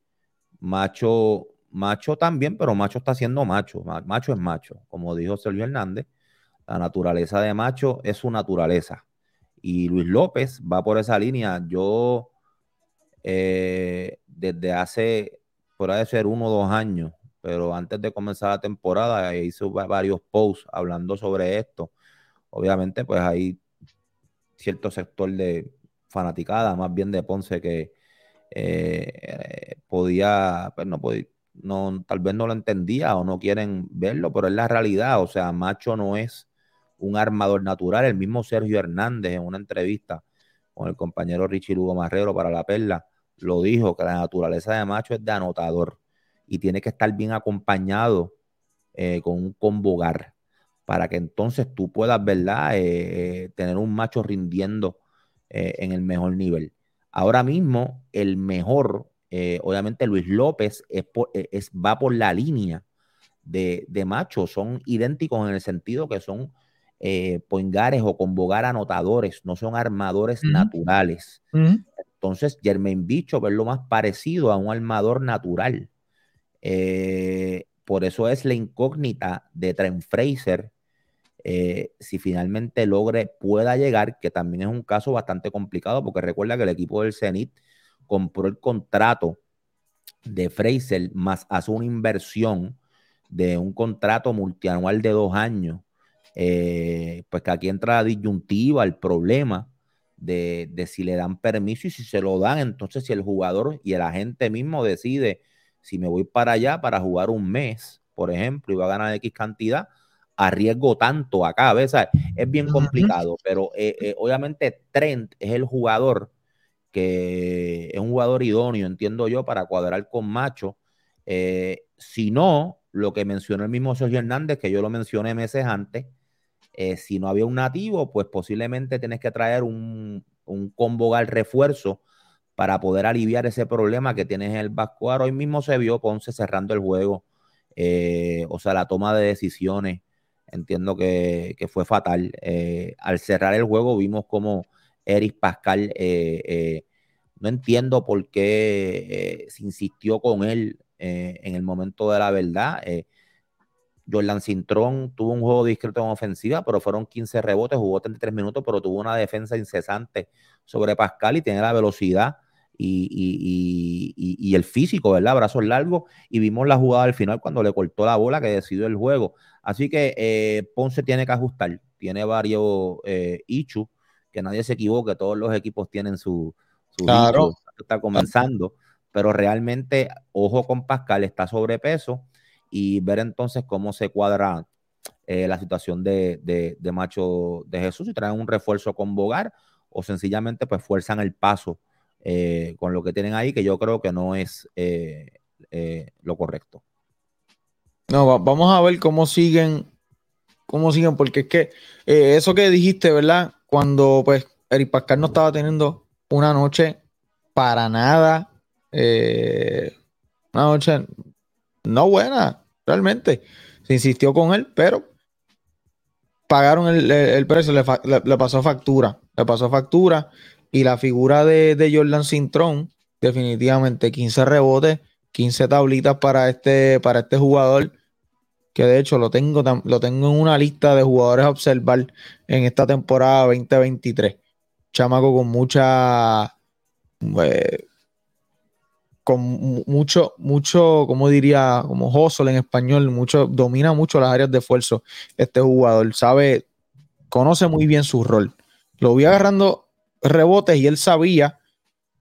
Macho, macho también, pero macho está siendo macho. Macho es macho, como dijo Sergio Hernández. La naturaleza de macho es su naturaleza. Y Luis López va por esa línea. Yo, eh, desde hace, puede ser uno o dos años, pero antes de comenzar la temporada, hice varios posts hablando sobre esto. Obviamente, pues hay cierto sector de fanaticada, más bien de Ponce, que eh, podía, pues no podía, no, tal vez no lo entendía o no quieren verlo, pero es la realidad. O sea, Macho no es un armador natural. El mismo Sergio Hernández en una entrevista con el compañero Richie Lugo Marrero para La Perla lo dijo, que la naturaleza de macho es de anotador y tiene que estar bien acompañado eh, con un convogar para que entonces tú puedas, ¿verdad?, eh, tener un macho rindiendo eh, en el mejor nivel. Ahora mismo, el mejor, obviamente Luis López es, va por la línea de, de Macho son idénticos en el sentido que son eh, poingares o convocar anotadores, no son armadores naturales. Entonces, Jermaine Bicho es lo más parecido a un armador natural. Eh, por eso es la incógnita de Trent Fraser. Eh, si finalmente logre, pueda llegar, que también es un caso bastante complicado, porque recuerda que el equipo del Zenit compró el contrato de Fraser, más hace una inversión de un contrato multianual de dos años. Eh, pues que aquí entra la disyuntiva, el problema de, de, si le dan permiso y si se lo dan, entonces si el jugador y el agente mismo decide si me voy para allá para jugar un mes, por ejemplo, y va a ganar X cantidad, arriesgo tanto acá, ¿ves? Es bien complicado, pero eh, eh, obviamente Trent es el jugador que es un jugador idóneo, entiendo yo, para cuadrar con Macho. Eh, si no, lo que mencionó el mismo Sergio Hernández, que yo lo mencioné meses antes, si no había un nativo, pues posiblemente tienes que traer un, un combo al refuerzo para poder aliviar ese problema que tienes en el Vasco. Hoy mismo se vio Ponce cerrando el juego, eh, o sea, la toma de decisiones, entiendo que, fue fatal. Eh, al cerrar el juego vimos como Eric Pascal, eh, no entiendo por qué se insistió con él en el momento de la verdad. Jordan Cintrón tuvo un juego discreto en ofensiva, pero fueron 15 rebotes, jugó 33 minutos, pero tuvo una defensa incesante sobre Pascal y tiene la velocidad y, el físico, ¿verdad? Brazos largos. Y vimos la jugada al final cuando le cortó la bola que decidió el juego. Así que eh, Ponce tiene que ajustar. Tiene varios eh, que nadie se equivoque. Todos los equipos tienen su, su claro. está comenzando. Pero realmente, ojo con Pascal, está sobrepeso. Y ver entonces cómo se cuadra eh, la situación de, de, Macho de Jesús. Si traen un refuerzo con Bogar o sencillamente pues fuerzan el paso eh, con lo que tienen ahí, que yo creo que no es eh, eh, lo correcto. No, vamos a ver cómo siguen, cómo siguen, porque es que eso que dijiste, ¿verdad? Cuando pues Eric Pascal no estaba teniendo una noche para nada, una noche no buena, realmente. Se insistió con él, pero pagaron el, precio, le, pasó factura, le pasó factura y la figura de, Jordan Cintrón, definitivamente 15 rebotes, 15 tablitas para este, para este jugador, que de hecho lo tengo, lo tengo en una lista de jugadores a observar en esta temporada 2023. Chamaco con mucha... Eh, con mucho, mucho, como diría, como hustle en español, mucho, domina mucho las áreas de esfuerzo este jugador, sabe, conoce muy bien su rol. Lo vi agarrando rebotes y él sabía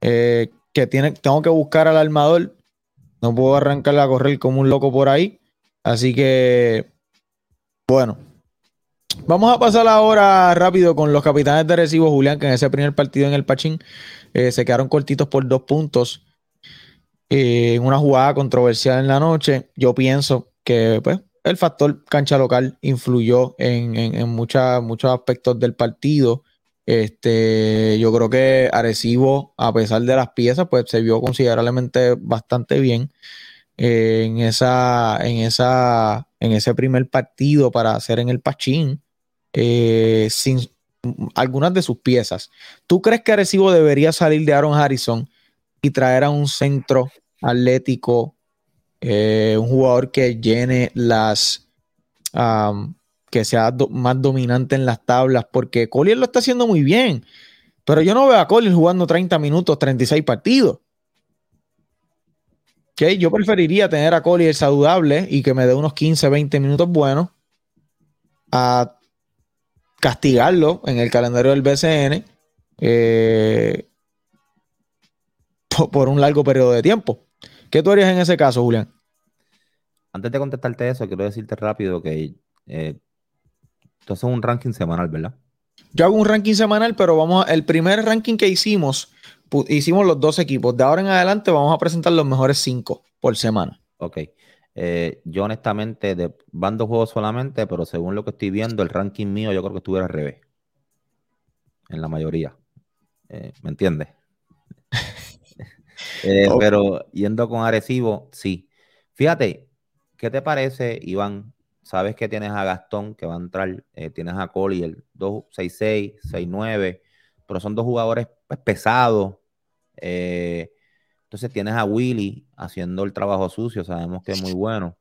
eh, que tiene, tengo que buscar al armador. No puedo arrancarle a correr como un loco por ahí. Así que, bueno. Vamos a pasar ahora rápido con los capitanes de recibo, Julián, que en ese primer partido en el Pachín eh, se quedaron cortitos por dos puntos eh, en una jugada controversial en la noche. Yo pienso que pues, el factor cancha local influyó en, en muchos aspectos del partido. Este, yo creo que Arecibo, a pesar de las piezas, pues se vio considerablemente bastante bien eh, en esa, en esa, en ese primer partido para hacer en el Pachín, eh, sin algunas de sus piezas. ¿Tú crees que Arecibo debería salir de Aaron Harrison y traer a un centro atlético, eh, un jugador que llene las que sea más dominante en las tablas, porque Collier lo está haciendo muy bien. Pero yo no veo a Collier jugando 30 minutos, 36 partidos. ¿Okay? Yo preferiría tener a Collier saludable y que me dé unos 15, 20 minutos buenos a castigarlo en el calendario del BCN eh, por, un largo periodo de tiempo. ¿Qué tú harías en ese caso, Julián? Antes de contestarte eso, quiero decirte rápido que eh, entonces un ranking semanal, ¿verdad? Yo hago un ranking semanal, pero vamos a, el primer ranking que hicimos, hicimos los dos equipos. De ahora en adelante vamos a presentar los mejores cinco por semana. Ok. Eh, yo honestamente, de, van dos juegos solamente, pero según lo que estoy viendo, el ranking mío yo creo que estuviera al revés. En la mayoría. Eh, ¿Me entiendes? Eh, pero yendo con Arecibo, sí. Fíjate ¿qué te parece, Iván? Sabes que tienes a Gastón, que va a entrar, eh, tienes a Coli, el 266, 69, pero son dos jugadores pues, pesados. Eh, entonces tienes a Willy haciendo el trabajo sucio, sabemos que es muy bueno.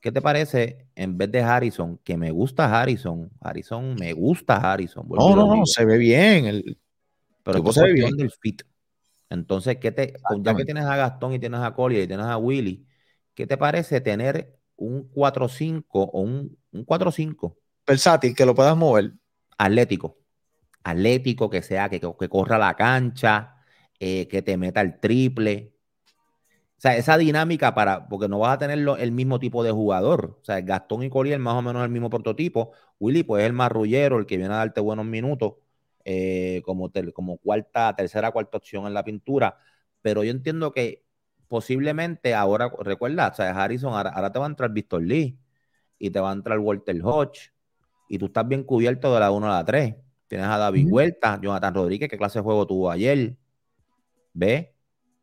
¿Qué te parece en vez de Harrison? Que me gusta Harrison. Harrison, me gusta Harrison. No, no, no, se ve bien. El... Pero es cuestión del fit. Entonces, ¿qué te, ya que tienes a Gastón y tienes a Collier y tienes a Willy, ¿qué te parece tener un 4-5 o un, un 4-5? Versátil, que lo puedas mover. Atlético. Atlético, que sea, que, que corra la cancha, eh, que te meta el triple. O sea, esa dinámica para, porque no vas a tener el mismo tipo de jugador. O sea, Gastón y Collier más o menos el mismo prototipo. Willy, pues es el marrullero, el que viene a darte buenos minutos, eh, como, como cuarta, tercera, cuarta opción en la pintura. Pero yo entiendo que posiblemente ahora, recuerda, o sea, Harrison, ahora, te va a entrar Víctor Lee y te va a entrar Walter Hodge y tú estás bien cubierto de la 1 a la 3. Tienes a David Huerta, Jonathan Rodríguez, ¿qué clase de juego tuvo ayer? ¿Ve?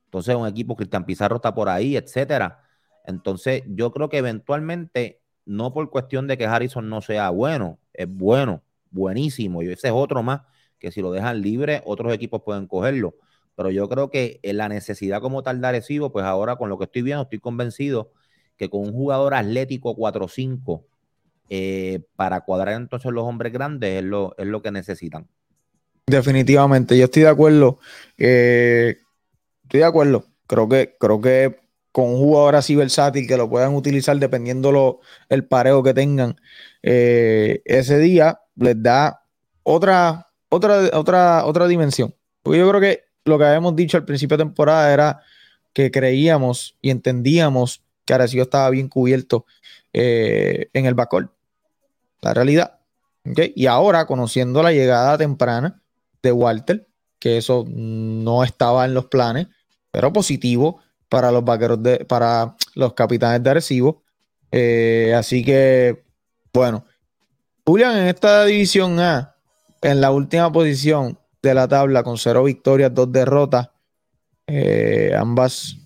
Entonces, un equipo, Cristian Pizarro está por ahí, etcétera. Entonces, yo creo que eventualmente, no por cuestión de que Harrison no sea bueno, es bueno, buenísimo, y ese es otro más que si lo dejan libre, otros equipos pueden cogerlo. Pero yo creo que en la necesidad como tal de Arecibo, pues ahora con lo que estoy viendo, estoy convencido que con un jugador atlético 4-5 eh, para cuadrar entonces los hombres grandes es lo, es lo que necesitan. Definitivamente, yo estoy de acuerdo. Eh, Estoy de acuerdo. Creo que, creo que con un jugador así versátil que lo puedan utilizar dependiendo lo, el pareo que tengan eh, ese día, les da otra, otra, otra, otra dimensión. Porque yo creo que lo que habíamos dicho al principio de temporada era que creíamos y entendíamos que Arecibo estaba bien cubierto eh, en el backcourt. La realidad. Y ahora, conociendo la llegada temprana de Walter, que eso no estaba en los planes, pero positivo para los vaqueros de, para los capitanes de Arecibo. Eh, así que, bueno, Julián, en esta división A, en la última posición de la tabla, con cero victorias, dos derrotas, eh, ambas,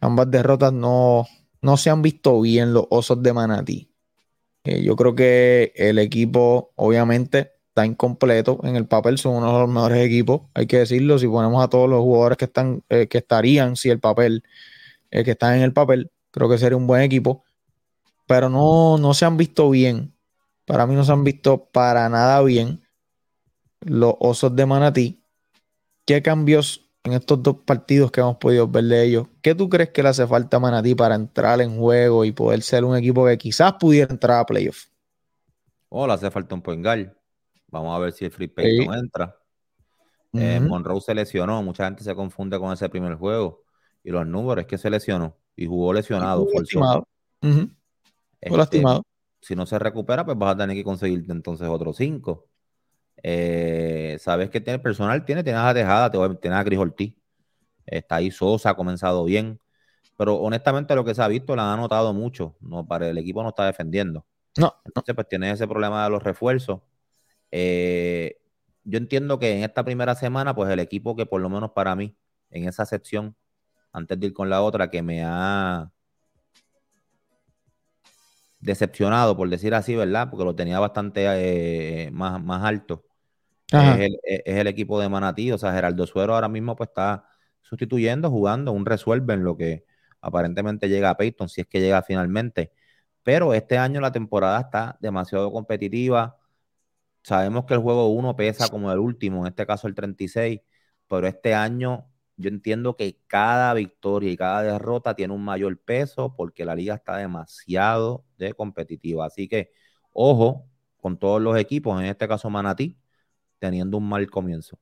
ambas derrotas no, no se han visto bien los osos de Manatí. Eh, yo creo que el equipo, obviamente, está incompleto. En el papel son uno de los mejores equipos, hay que decirlo. Si ponemos a todos los jugadores que están, eh, que estarían, si el papel, que están en el papel, creo que sería un buen equipo. Pero no, no se han visto bien. Para mí no se han visto para nada bien los osos de Manatí. ¿Qué cambios en estos dos partidos que hemos podido ver de ellos? ¿Qué tú crees que le hace falta a Manatí para entrar en juego y poder ser un equipo que quizás pudiera entrar a playoff? Oh, le hace falta un poengal. Vamos a ver si el Free Payton entra. Eh, Monroe se lesionó. Mucha gente se confunde con ese primer juego. Y los números es que se lesionó. Y jugó lesionado. Fue lastimado. Este, lastimado. Si no se recupera, pues vas a tener que conseguirte entonces otros cinco. Eh, Sabes que tiene personal, tiene, tienes a Tejada, tienes a Cris Ortiz. Está ahí Sosa, ha comenzado bien. Pero honestamente lo que se ha visto la han anotado mucho. No, para el equipo no está defendiendo. No. Entonces, pues tiene ese problema de los refuerzos. Eh, yo entiendo que en esta primera semana, pues el equipo que por lo menos para mí, en esa sección, antes de ir con la otra, que me ha decepcionado, por decir así, ¿verdad? Porque lo tenía bastante eh, más, más alto. Es el, equipo de Manatí, o sea, Geraldo Suero ahora mismo pues está sustituyendo, jugando, un resuelve en lo que aparentemente llega a Peyton, si es que llega finalmente. Pero este año la temporada está demasiado competitiva Sabemos que el juego 1 pesa como el último, en este caso el 36, pero este año yo entiendo que cada victoria y cada derrota tiene un mayor peso porque la liga está demasiado de competitiva. Así que ojo con todos los equipos, en este caso Manatí, teniendo un mal comienzo.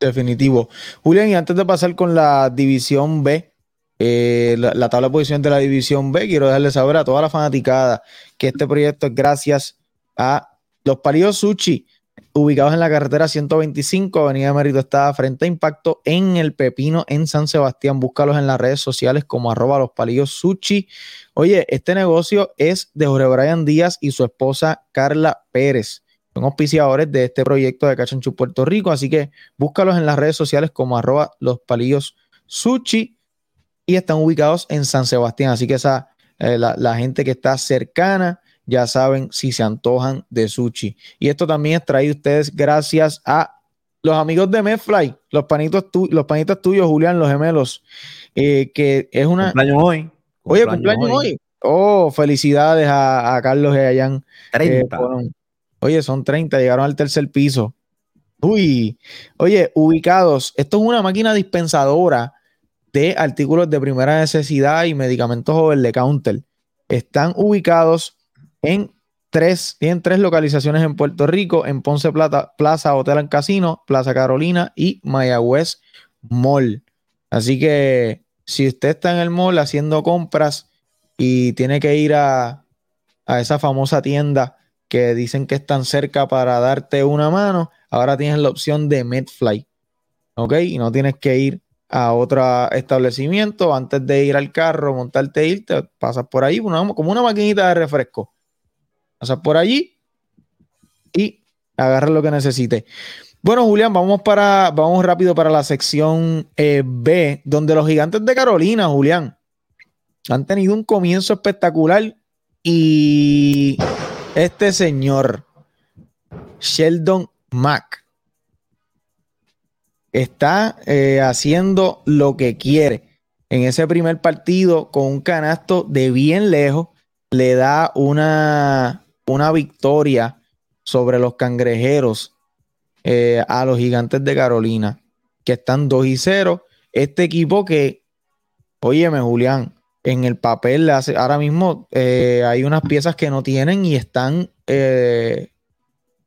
Definitivo. Julián, y antes de pasar con la división B, eh, la, la, tabla de posición de la división B, quiero dejarles saber a toda la fanaticada que este proyecto es gracias a los Palillos Sushi, ubicados en la carretera 125, Avenida Mérito, está frente a Impacto en el Pepino, en San Sebastián. Búscalos en las redes sociales como arroba los palillos sushi. Oye, este negocio es de Jorge Brian Díaz y su esposa Carla Pérez. Son auspiciadores de este proyecto de Cachanchu Puerto Rico, así que búscalos en las redes sociales como arroba los palillos sushi y están ubicados en San Sebastián. Así que esa eh, la, gente que está cercana, ya saben si se antojan de sushi. Y esto también es traído ustedes gracias a los amigos de Medfly, los panitos, los panitos tuyos, Julián, los gemelos, eh, que es una... Cumpleaños hoy. Oye, cumpleaños hoy. Oh, felicidades a, Carlos y a Jan. 30. Oye, son 30, llegaron al tercer piso. Uy, oye, ubicados, esto es una máquina dispensadora de artículos de primera necesidad y medicamentos over counter. Están ubicados en tres, tienen tres localizaciones en Puerto Rico, en Ponce Plaza Hotel en Casino, Plaza Carolina y Mayagüez Mall. Así que si usted está en el mall haciendo compras y tiene que ir a, a esa famosa tienda que dicen que están cerca para darte una mano, ahora tienes la opción de Medfly. ¿Ok? Y no tienes que ir a otro establecimiento antes de ir al carro, montarte e irte, pasas por ahí, como una maquinita de refresco. Pasas por allí y agarras lo que necesites. Bueno, Julián, vamos para, vamos rápido para la sección eh, B, donde los gigantes de Carolina, Julián, han tenido un comienzo espectacular y este señor, Sheldon Mack, está eh, haciendo lo que quiere. En ese primer partido, con un canasto de bien lejos, le da una, una victoria sobre los cangrejeros eh, a los gigantes de Carolina, que están 2 y 0. Este equipo que, óyeme, Julián, en el papel ahora mismo eh, hay unas piezas que no tienen y están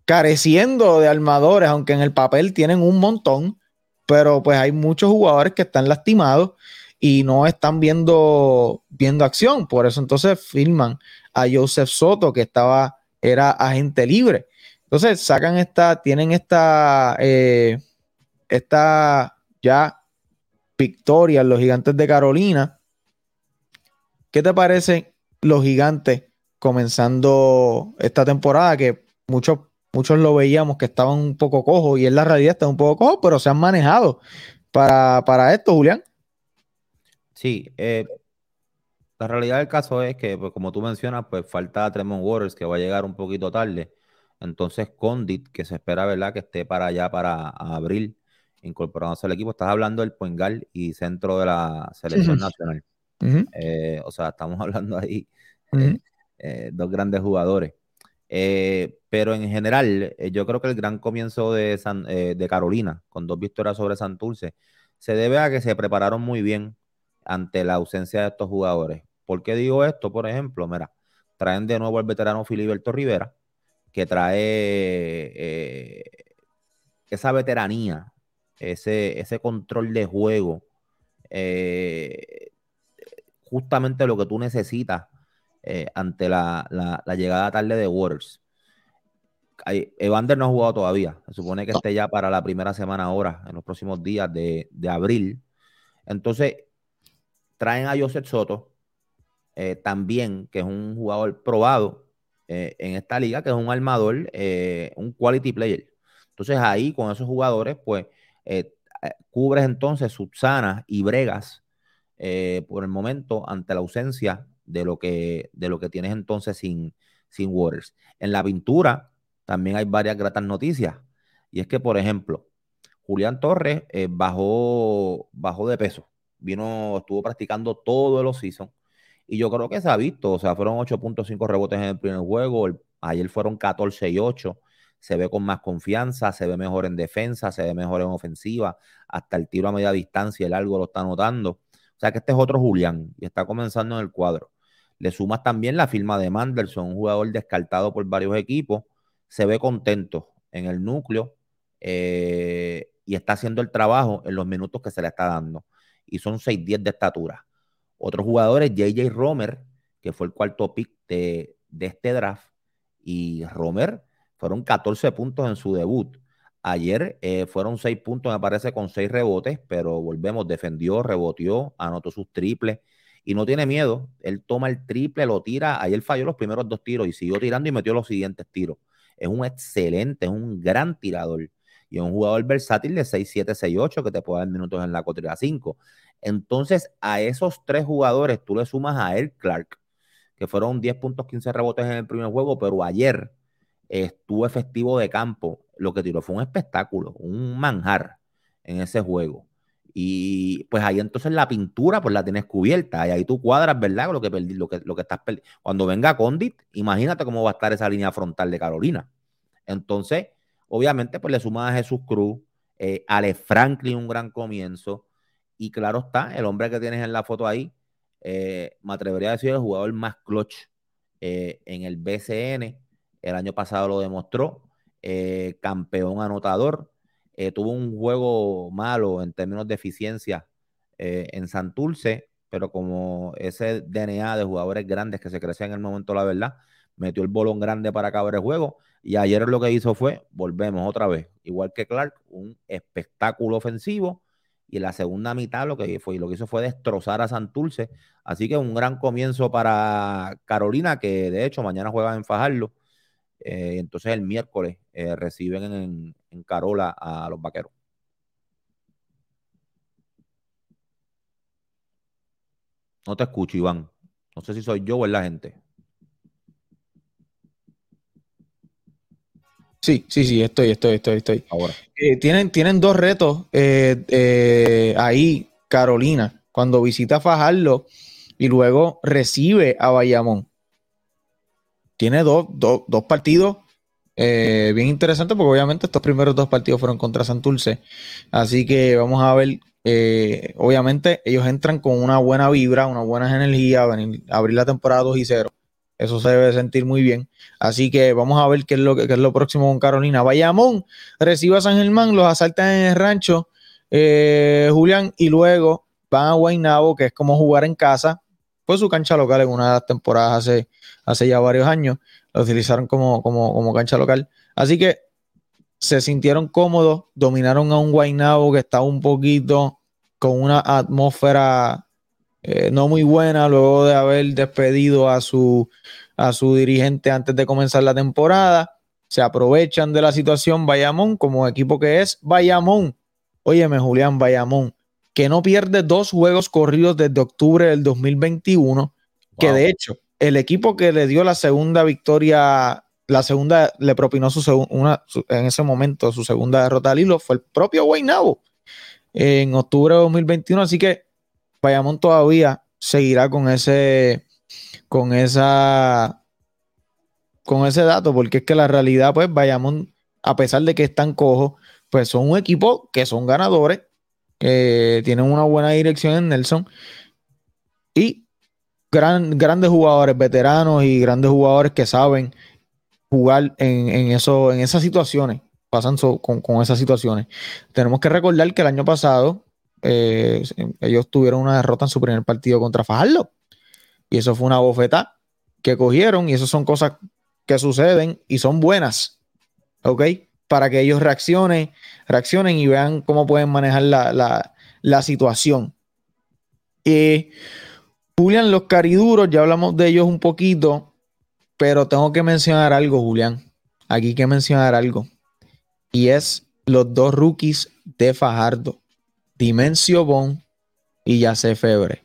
careciendo de armadores, aunque en el papel tienen un montón pero pues hay muchos jugadores que están lastimados y no están viendo, viendo acción. Por eso entonces firman a Joseph Soto, que estaba, era agente libre. Entonces sacan esta, tienen esta, eh, esta ya victoria los gigantes de Carolina. ¿Qué te parece los gigantes comenzando esta temporada que muchos Muchos lo veíamos que estaban un poco cojos y en la realidad están un poco cojos, pero se han manejado para, esto, Julián. Sí, eh, la realidad del caso es que, pues, como tú mencionas, pues falta Tremont Waters que va a llegar un poquito tarde. Entonces, Condit, que se espera, ¿verdad?, que esté para allá para abril, incorporándose al equipo. Estás hablando del Puengal y centro de la selección nacional. Eh, o sea, estamos hablando ahí eh, dos grandes jugadores. Eh, pero en general, yo creo que el gran comienzo de, de Carolina, con dos victorias sobre Santurce, se debe a que se prepararon muy bien ante la ausencia de estos jugadores. ¿Por qué digo esto? Por ejemplo, mira, traen de nuevo al veterano Filiberto Rivera, que trae esa veteranía, ese, ese control de juego, justamente lo que tú necesitas eh, ante la, llegada tarde de Waters. Evander no ha jugado todavía. Se supone que esté ya para la primera semana ahora, en los próximos días de, abril. Entonces, traen a Joseph Soto, eh, también, que es un jugador probado eh, en esta liga, que es un armador, un quality player. Entonces, ahí con esos jugadores, pues, cubres entonces Subsanas y Bregas por el momento ante la ausencia de lo que, de lo que tienes entonces sin, sin Waters. En la pintura también hay varias gratas noticias. Y es que, por ejemplo, Julián Torres eh, bajó, bajó de peso. Vino, estuvo practicando todo el season y yo creo que se ha visto. O sea, fueron 8.5 rebotes en el primer juego. ayer fueron 14 y 8. Se ve con más confianza, se ve mejor en defensa, se ve mejor en ofensiva. Hasta el tiro a media distancia, el algo lo está notando. O sea que este es otro Julián y está comenzando en el cuadro. Le sumas también la firma de Manderson, un jugador descartado por varios equipos. Se ve contento en el núcleo eh, y está haciendo el trabajo en los minutos que se le está dando. Y son 6-10 de estatura. Otros jugadores, JJ Romer, que fue el cuarto pick de, este draft, y Romer fueron 14 puntos en su debut. Ayer eh, fueron 6 puntos, me parece, con 6 rebotes, pero volvemos, defendió, reboteó, anotó sus triples y no tiene miedo. Él toma el triple, lo tira. Ayer falló los primeros dos tiros y siguió tirando y metió los siguientes tiros. Es un excelente, es un gran tirador. Y es un jugador versátil de 6-7, 6-8 que te puede dar minutos en la 4 5. Entonces, a esos tres jugadores tú le sumas a él, Clark, que fueron 10 puntos, 15 rebotes en el primer juego, pero ayer estuvo efectivo de campo. Lo que tiró fue un espectáculo, un manjar en ese juego. Y pues ahí entonces la pintura pues la tienes cubierta y ahí tú cuadras, ¿verdad? Lo que perdí, lo que, lo que estás perdiendo. Cuando venga Condit, imagínate cómo va a estar esa línea frontal de Carolina. Entonces, obviamente, pues le sumas a Jesús Cruz, eh, Ale Franklin, un gran comienzo. Y claro está, el hombre que tienes en la foto ahí, eh, me atrevería a decir el jugador más clutch eh, en el BCN. El año pasado lo demostró. Campeón anotador eh, tuvo un juego malo en términos de eficiencia eh, en Santurce, pero como ese DNA de jugadores grandes que se crecía en el momento, la verdad, metió el bolón grande para acabar el juego. Y ayer lo que hizo fue, volvemos otra vez, igual que Clark, un espectáculo ofensivo. Y en la segunda mitad lo que, fue, lo que hizo fue destrozar a Santurce. Así que un gran comienzo para Carolina, que de hecho mañana juega en Fajardo. Eh, entonces el miércoles reciben en, en Carola a los vaqueros. No te escucho, Iván. No sé si soy yo o es la gente. Sí, sí, sí, estoy, estoy, estoy, estoy. Ahora. Eh, tienen, tienen dos retos eh, eh, ahí, Carolina, cuando visita Fajardo y luego recibe a Bayamón. Tiene dos, dos partidos eh, bien interesante porque obviamente estos primeros dos partidos fueron contra Santurce. Así que vamos a ver. Eh, obviamente ellos entran con una buena vibra, una buena energía, abrir la temporada 2 y 0. Eso se debe sentir muy bien. Así que vamos a ver qué es lo, qué es lo próximo con Carolina. Bayamón recibe a San Germán, los asaltan en el rancho, eh, Julián, y luego van a Guaynabo, que es como jugar en casa. Fue su cancha local en una de las temporadas hace, hace ya varios años lo utilizaron como, como, cancha local. Así que se sintieron cómodos, dominaron a un Guaynabo que estaba un poquito con una atmósfera eh, no muy buena luego de haber despedido a su, a su dirigente antes de comenzar la temporada. Se aprovechan de la situación Bayamón como equipo que es Bayamón. Óyeme, Julián Bayamón, que no pierde dos juegos corridos desde octubre del 2021, que de hecho el equipo que le dio la segunda victoria, la segunda, le propinó su una, en ese momento su segunda derrota al hilo, fue el propio Guaynabo en octubre de 2021. Así que Bayamón todavía seguirá con ese, con esa, con ese dato, porque es que la realidad, pues, Bayamón, a pesar de que están cojos, pues son un equipo que son ganadores, que tienen una buena dirección en Nelson. Y grandes jugadores, veteranos y grandes jugadores que saben jugar en, eso, en esas situaciones, pasan con, esas situaciones. Tenemos que recordar que el año pasado eh, ellos tuvieron una derrota en su primer partido contra Fajardo. Y eso fue una bofeta que cogieron y eso son cosas que suceden y son buenas. ¿Ok? Para que ellos reaccionen, reaccionen y vean cómo pueden manejar la, la, la situación. Y Julián, los cariduros, ya hablamos de ellos un poquito, pero tengo que mencionar algo, Julián. Aquí hay que mencionar algo. Y es los dos rookies de Fajardo, Dimensio Bon y Yace Febre.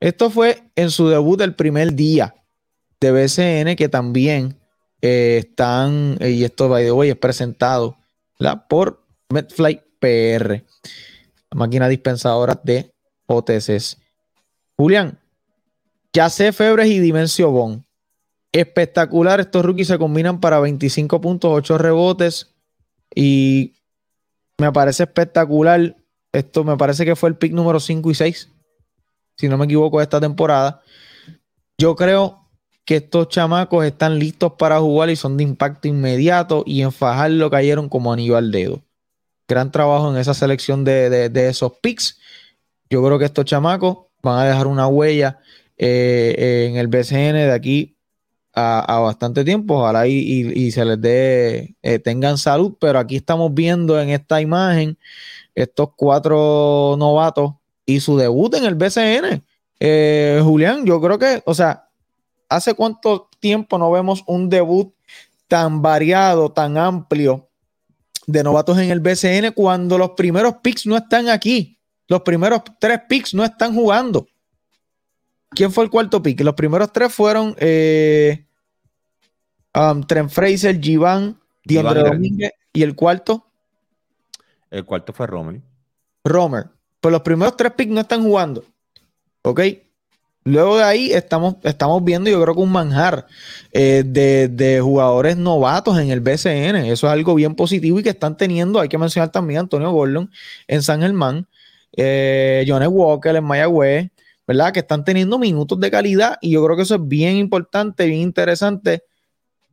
Esto fue en su debut del primer día de BCN, que también eh, están, y esto, by the way, es presentado por Medfly PR, máquina dispensadora de OTCs. Julián, ya sé Febres y Dimensio Bon. Espectacular. Estos rookies se combinan para 25 puntos, 8 rebotes. Y me parece espectacular. Esto me parece que fue el pick número 5 y 6. Si no me equivoco, de esta temporada. Yo creo que estos chamacos están listos para jugar y son de impacto inmediato. Y en Fajardo cayeron como anillo al dedo. Gran trabajo en esa selección de, de esos picks. Yo creo que estos chamacos van a dejar una huella eh, en el BCN de aquí a, bastante tiempo. Ojalá y, se les dé, eh, tengan salud, pero aquí estamos viendo en esta imagen estos cuatro novatos y su debut en el BCN. Eh, Julián, yo creo que, o sea, ¿hace cuánto tiempo no vemos un debut tan variado, tan amplio de novatos en el BCN cuando los primeros picks no están aquí? Los primeros tres picks no están jugando. ¿Quién fue el cuarto pick? Los primeros tres fueron eh, um, Trent Fraser, Givan, Diondre Domínguez y el cuarto. El cuarto fue Romer. Romer. Pues los primeros tres picks no están jugando. ¿Ok? Luego de ahí estamos, estamos viendo, yo creo que un manjar eh, de, jugadores novatos en el BCN. Eso es algo bien positivo y que están teniendo, hay que mencionar también a Antonio Gordon en San Germán, eh, Johnny Walker en Mayagüez, ¿verdad? Que están teniendo minutos de calidad y yo creo que eso es bien importante, bien interesante,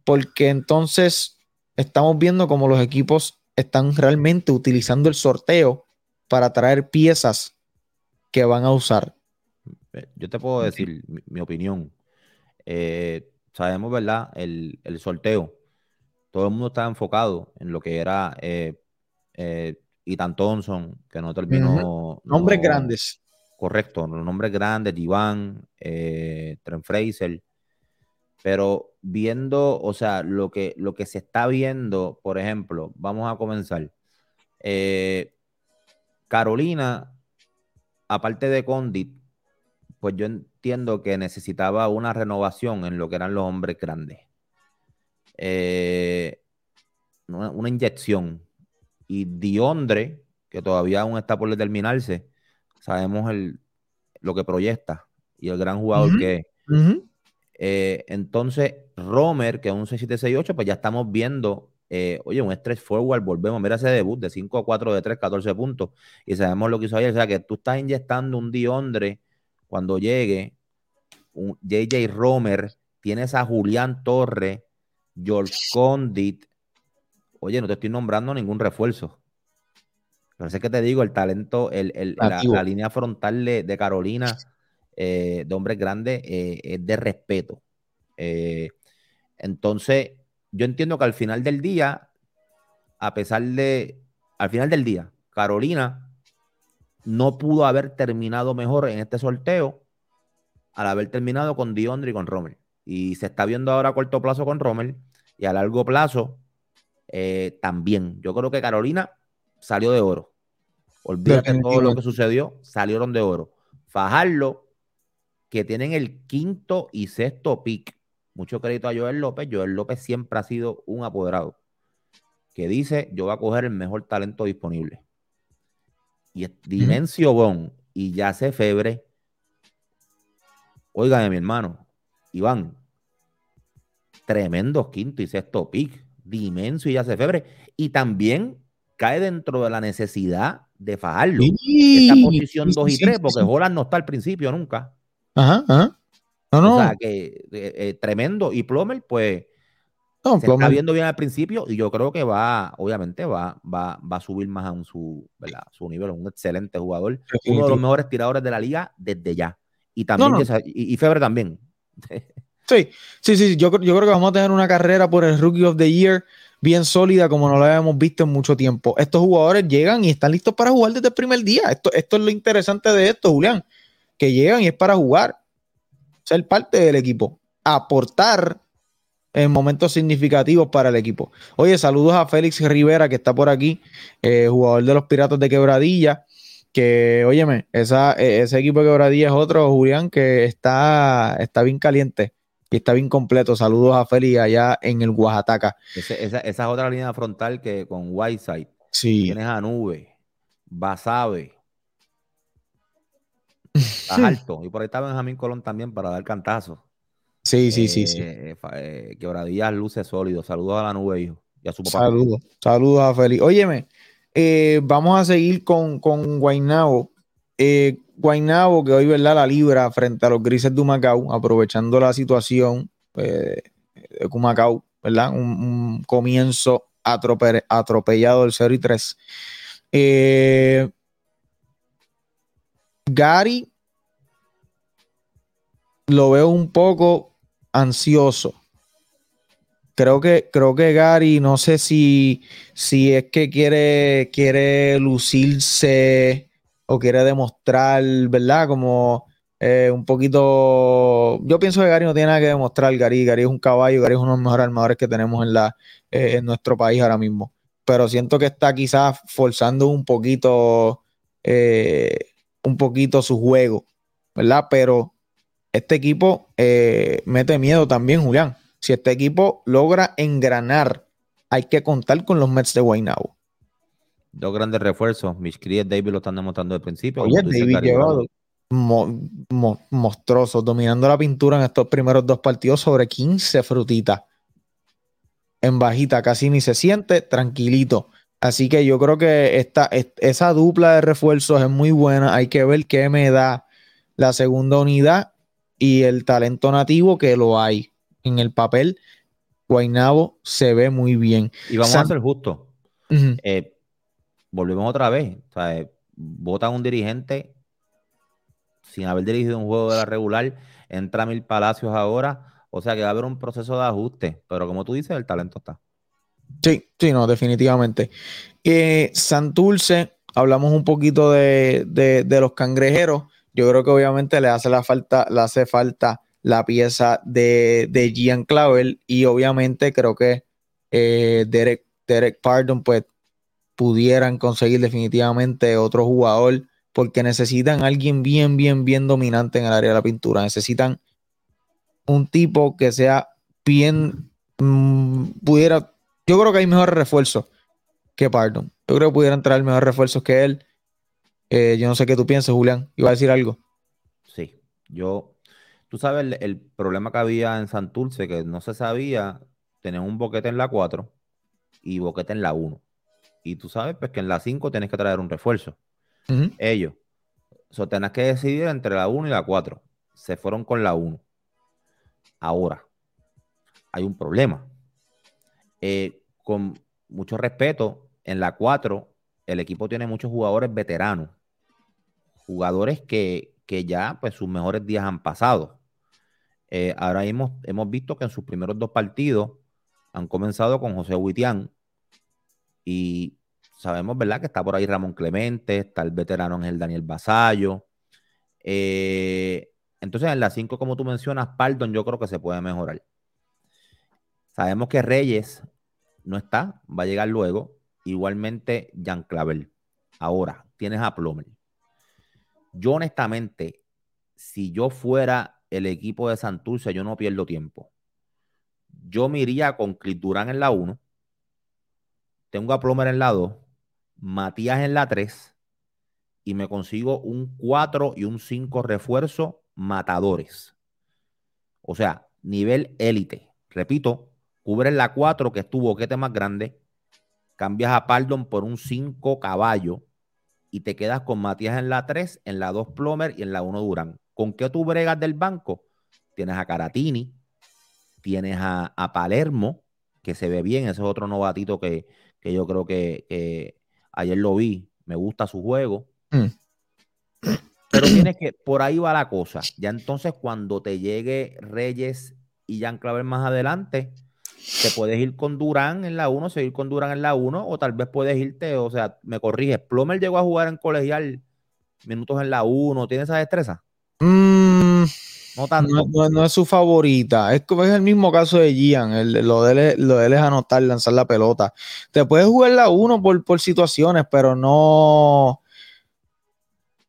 porque entonces estamos viendo cómo los equipos están realmente utilizando el sorteo para traer piezas que van a usar. Eh, yo te puedo decir mi, opinión. Eh, sabemos, ¿verdad? El, sorteo. Todo el mundo estaba enfocado en lo que era eh, Ethan Thompson, que no terminó. Nombres grandes. Correcto, los nombres grandes, Iván, Trent Fraser. Pero viendo, o sea, lo que, lo que se está viendo, por ejemplo, vamos a comenzar. Carolina, aparte de Condit, pues yo entiendo que necesitaba una renovación en lo que eran los hombres grandes. Eh, una, inyección. Y Diondre, que todavía aún está por determinarse, sabemos el, lo que proyecta y el gran jugador que es. Eh, entonces, Romer, que es un 6-7-6-8, pues ya estamos viendo, eh, oye, un stretch forward, volvemos, mira ese debut de 5 a 4 de 3, 14 puntos, y sabemos lo que hizo ayer, o sea, que tú estás inyectando un Diondre cuando llegue, un JJ Romer, tienes a Julián Torre, George Condit. Oye, no te estoy nombrando ningún refuerzo. Parece que te digo, el talento, el, la, línea frontal de, Carolina, eh, de hombres grandes, eh, es de respeto. Eh, entonces, yo entiendo que al final del día, a pesar de, al final del día, Carolina no pudo haber terminado mejor en este sorteo al haber terminado con Diondre y con Rommel. Y se está viendo ahora a corto plazo con Rommel y a largo plazo también. Yo creo que Carolina salió de oro. Olvídate todo lo que sucedió, salieron de oro. Fajarlo, que tienen el quinto y sexto pick. Mucho crédito a Joel López. Joel López siempre ha sido un apoderado que dice: Yo voy a coger el mejor talento disponible y Dimensio Bon y Yace Febre. Óigame, mi hermano, Iván, tremendos quinto y sexto pick, Dimensio y Yace Febre. Y también cae dentro de la necesidad de fajarlo. Esta posición 2 y 3, porque Holland no está al principio nunca. Ajá, ajá. No, no. O sea, que eh, eh, tremendo. Y Plomer, pues, se está viendo bien al principio y yo creo que va, obviamente, va, va, va a subir más a su, su nivel. un excelente jugador. Uno de los mejores tiradores de la liga desde ya. Y también, Y, Febre también. Sí, sí, sí. Yo, yo creo que vamos a tener una carrera por el Rookie of the Year bien sólida como no la habíamos visto en mucho tiempo. Estos jugadores llegan y están listos para jugar desde el primer día. Esto, esto es lo interesante de esto, Julián. Que llegan y es para jugar. Ser parte del equipo. Aportar en momentos significativos para el equipo. Oye, saludos a Félix Rivera, que está por aquí, eh, jugador de los Piratas de Quebradilla. Que, óyeme, esa, e, ese equipo de Quebradilla es otro, Julián, que está, está bien caliente y está bien completo. Saludos a Félix allá en el Oaxaca. esa, es otra línea frontal que con Whiteside. Sí. Tienes a Nube, Basabe. Estás alto. Y por ahí está Benjamín Colón también para dar cantazo. Sí, sí, sí, sí. Eh, eh, quebradillas, luces sólidos. Saludos a la nube, hijo. Y a su papá. Saludos, saludos a Félix. Óyeme, eh, vamos a seguir con, con Guainabo. Eh, Guainabo, que hoy, ¿verdad? La libra frente a los grises de Humacao, aprovechando la situación de Humacao, ¿verdad? Un, comienzo atropellado del 0 y 3. Gary lo veo un poco ansioso. Creo que, creo que Gary, no sé si, si es que quiere, quiere lucirse o quiere demostrar, ¿verdad? Como eh, un poquito. Yo pienso que Gary no tiene nada que demostrar. Gary, Gary es un caballo, Gary es uno de los mejores armadores que tenemos en, la, eh, en nuestro país ahora mismo. Pero siento que está quizás forzando un poquito, eh, un poquito su juego, ¿verdad? Pero este equipo mete miedo también, Julián. Si este equipo logra engranar, hay que contar con los Mets de Guaynabo. Dos grandes refuerzos. Mis crías David lo están demostrando de principio. Oye, David llevado monstruosos, dominando la pintura en estos primeros dos partidos sobre 15 frutitas. En bajita, casi ni se siente, tranquilito. Así que yo creo que esta, esa dupla de refuerzos es muy buena. Hay que ver qué me da la segunda unidad y el talento nativo que lo hay. En el papel, Guainabo se ve muy bien. Y vamos a ser justos. Eh, volvemos otra vez. O sea, eh, votan un dirigente sin haber dirigido un juego de la regular. Entra Mil Palacios ahora. O sea que va a haber un proceso de ajuste. Pero como tú dices, el talento está. Sí, sí, no, definitivamente. Eh, Santurce, hablamos un poquito de, de, los cangrejeros. Yo creo que obviamente le hace la falta, le hace falta la pieza de, de Gian Clavel y obviamente creo que eh, Derek, Derek Pardon pues pudieran conseguir definitivamente otro jugador porque necesitan alguien bien, bien, bien dominante en el área de la pintura. Necesitan un tipo que sea bien, mm, pudiera, yo creo que hay mejores refuerzos que Pardon. Yo creo que pudieran traer mejores refuerzos que él. Eh, yo no sé qué tú piensas, Julián. Iba a decir algo. Sí, yo Tú sabes el, problema que había en Santurce, que no se sabía, tener un boquete en la 4 y boquete en la 1. Y tú sabes pues que en la 5 tienes que traer un refuerzo. Ellos. Tenés que decidir entre la 1 y la 4. Se fueron con la 1. Ahora, hay un problema. Eh, con mucho respeto, en la 4 el equipo tiene muchos jugadores veteranos. Jugadores que, que ya pues sus mejores días han pasado. Eh, ahora hemos, hemos visto que en sus primeros dos partidos han comenzado con José Huitián y sabemos, ¿verdad? Que está por ahí Ramón Clemente, está el veterano Ángel Daniel Basayo. Eh, entonces, en las cinco, como tú mencionas, Pardon, yo creo que se puede mejorar. Sabemos que Reyes no está, va a llegar luego. Igualmente, Jan Clavel. Ahora, tienes a Plomer. Yo, honestamente, si yo fuera el equipo de Santurce, yo no pierdo tiempo. Yo me iría con Clip Durán en la 1. Tengo a Plomer en la 2. Matías en la 3. Y me consigo un 4 y un 5 refuerzo matadores. O sea, nivel élite. Repito, cubres la 4, que es tu boquete más grande. Cambias a Pardon por un 5 caballo. Y te quedas con Matías en la 3, en la 2 Plomer y en la 1 Durán. ¿Con qué tú bregas del banco? Tienes a Caratini, tienes a, Palermo, que se ve bien, ese es otro novatito que, yo creo que, ayer lo vi, me gusta su juego. Mm. Pero tienes que, por ahí va la cosa. Ya entonces cuando te llegue Reyes y Jan Claver más adelante, te puedes ir con Durán en la 1, seguir con Durán en la 1, o tal vez puedes irte, o sea, me corriges, Plomer llegó a jugar en colegial minutos en la 1, ¿tiene esa destreza? No No, es su favorita. Es, es el mismo caso de Gian. lo, de él, lo de es anotar, lanzar la pelota. Te puedes jugar la uno por, por situaciones, pero no.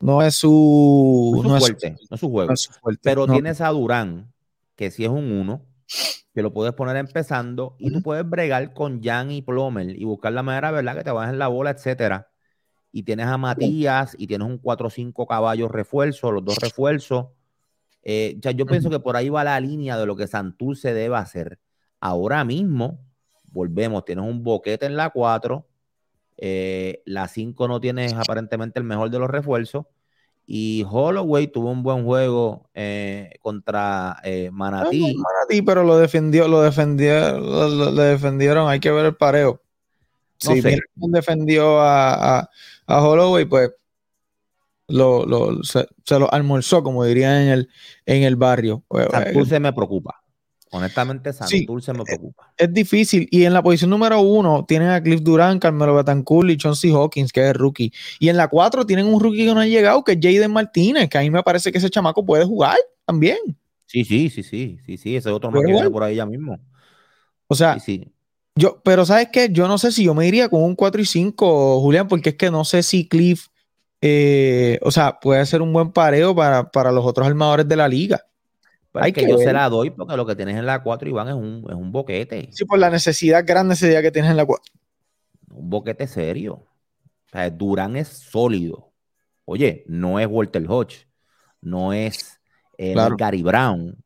No es su. No es su fuerte. no es su juego. pero tienes a Durán, que si es un uno, que lo puedes poner empezando y tú puedes bregar con Jan y Plomer y buscar la manera, ¿verdad? Que te bajen la bola, etcétera y tienes a Matías y tienes un 4-5 caballos refuerzo, los dos refuerzos. Eh, yo pienso que por ahí va la línea de lo que Santurce debe hacer. Ahora mismo, volvemos, tienes un boquete en la 4, eh, la 5 no tienes aparentemente el mejor de los refuerzos. Y Holloway tuvo un buen juego eh, contra Manatí. Manatí, pero lo defendió, lo defendió, lo, defendieron, hay que ver el pareo. No sí, defendió a, a Holloway, pues lo, se, lo almorzó, como diría en el, en el barrio. Santurce eh, me preocupa. Honestamente, Santurce me preocupa. Es, difícil. Y en la posición número uno tienen a Cliff Durán, Carmelo Betancourt y Chauncey Hawkins, que es el rookie. Y en la cuatro tienen un rookie que no ha llegado, que es Jaden Martínez, que a mí me parece que ese chamaco puede jugar también. Sí, sí, sí, sí, sí, sí, ese otro no que por ahí ya mismo. O sea, sí, yo, pero ¿sabes qué? Yo no sé si yo me iría con un 4 y 5, Julián, porque es que no sé si Cliff, eh, o sea, puede ser un buen pareo para, los otros armadores de la liga. Hay que, yo se la doy porque lo que tienes en la 4, Iván, es un, es un boquete. Sí, por la necesidad, gran necesidad que tienes en la 4. Un boquete serio. O sea, Durán es sólido. Oye, no es Walter Hodge, no es eh, Gary Brown,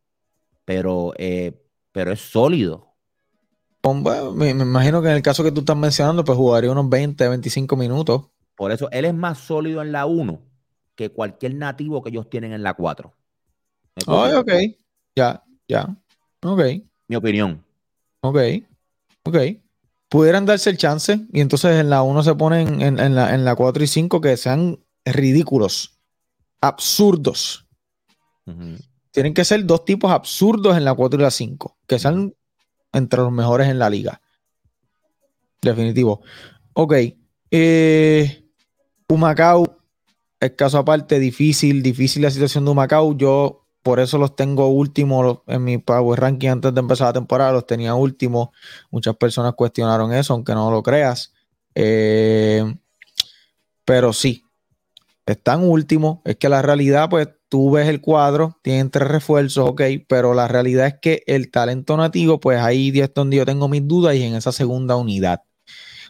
pero, eh, pero es sólido. Me, imagino que en el caso que tú estás mencionando, pues jugaría unos 20, 25 minutos. Por eso, él es más sólido en la 1 que cualquier nativo que ellos tienen en la 4. ok. Ya, ya. Ok. Mi opinión. Ok. Ok. Pudieran darse el chance y entonces en la 1 se ponen en, la, en la 4 y 5 que sean ridículos, absurdos. Tienen que ser dos tipos absurdos en la 4 y la 5, que sean entre los mejores en la liga. Definitivo. Ok. Eh, Humacao, caso aparte, difícil, difícil la situación de Humacao. Yo por eso los tengo últimos en mi Power Ranking antes de empezar la temporada, los tenía últimos. Muchas personas cuestionaron eso, aunque no lo creas. Eh, pero sí, están últimos. Es que la realidad, pues tú ves el cuadro, tienen tres refuerzos, ok, pero la realidad es que el talento nativo, pues ahí es donde yo tengo mis dudas y en esa segunda unidad.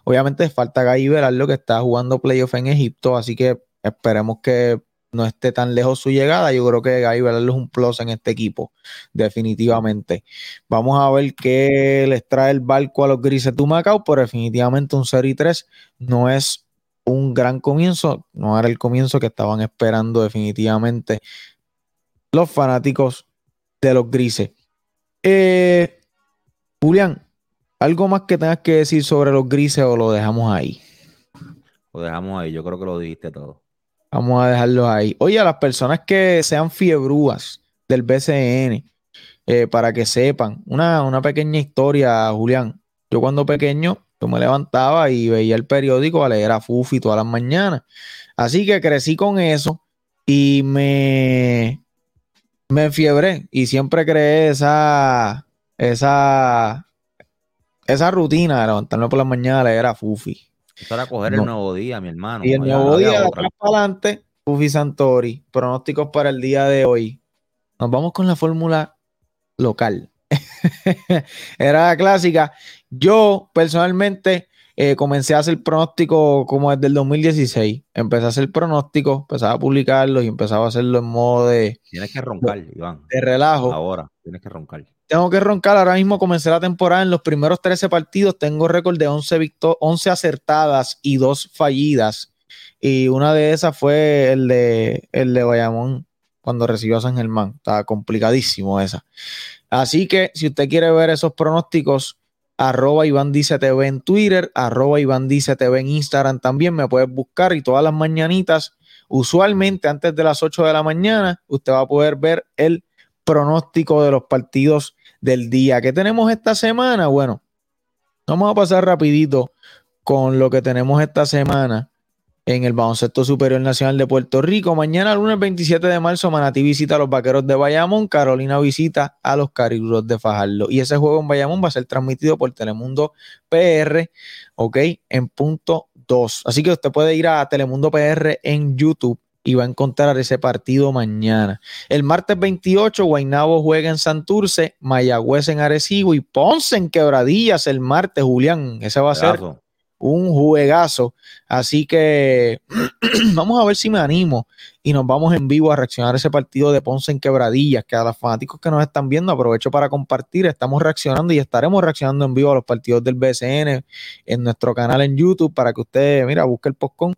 Obviamente falta Guy lo que está jugando playoff en Egipto, así que esperemos que no esté tan lejos su llegada. Yo creo que Guy es un plus en este equipo, definitivamente. Vamos a ver qué les trae el barco a los grises de Macao, pero definitivamente un 0 y 3 no es un gran comienzo, no era el comienzo que estaban esperando definitivamente los fanáticos de los grises. Eh, Julián, ¿algo más que tengas que decir sobre los grises o lo dejamos ahí? Lo dejamos ahí, yo creo que lo dijiste todo. Vamos a dejarlo ahí. Oye, a las personas que sean fiebrúas del BCN, eh, para que sepan, una, una pequeña historia, Julián. Yo cuando pequeño yo me levantaba y veía el periódico a leer a Fufi todas las mañanas. Así que crecí con eso y me, me enfiebré y siempre creé esa, esa, esa rutina de levantarme por la mañana a leer a Fufi. Eso era coger el nuevo día, mi hermano. Y el nuevo día, de atrás para adelante, Fufi Santori, pronósticos para el día de hoy. Nos vamos con la fórmula local. Era clásica. Yo personalmente eh, comencé a hacer pronóstico como desde el 2016. Empecé a hacer pronósticos, empezaba a publicarlos y empezaba a hacerlo en modo de. Tienes que roncar, Iván. De relajo. Ahora, tienes que roncar. Tengo que roncar. Ahora mismo comencé la temporada. En los primeros 13 partidos tengo récord de 11, 11 acertadas y 2 fallidas. Y una de esas fue el de, el de Bayamón cuando recibió a San Germán. Estaba complicadísimo esa. Así que si usted quiere ver esos pronósticos, arroba Iván Dice en Twitter, arroba Iván Dice en Instagram también me puedes buscar y todas las mañanitas, usualmente antes de las 8 de la mañana, usted va a poder ver el pronóstico de los partidos del día. ¿Qué tenemos esta semana? Bueno, vamos a pasar rapidito con lo que tenemos esta semana en el Baloncesto Superior Nacional de Puerto Rico. Mañana, lunes 27 de marzo, Manatí visita a los Vaqueros de Bayamón, Carolina visita a los Cariburos de Fajardo. Y ese juego en Bayamón va a ser transmitido por Telemundo PR, ¿ok? En punto 2. Así que usted puede ir a Telemundo PR en YouTube y va a encontrar ese partido mañana. El martes 28, Guaynabo juega en Santurce, Mayagüez en Arecibo y Ponce en Quebradillas el martes, Julián. Ese va a ser un juegazo. Así que vamos a ver si me animo y nos vamos en vivo a reaccionar a ese partido de Ponce en Quebradillas, que a los fanáticos que nos están viendo aprovecho para compartir, estamos reaccionando y estaremos reaccionando en vivo a los partidos del BCN en nuestro canal en YouTube para que usted, mira, busque el postcón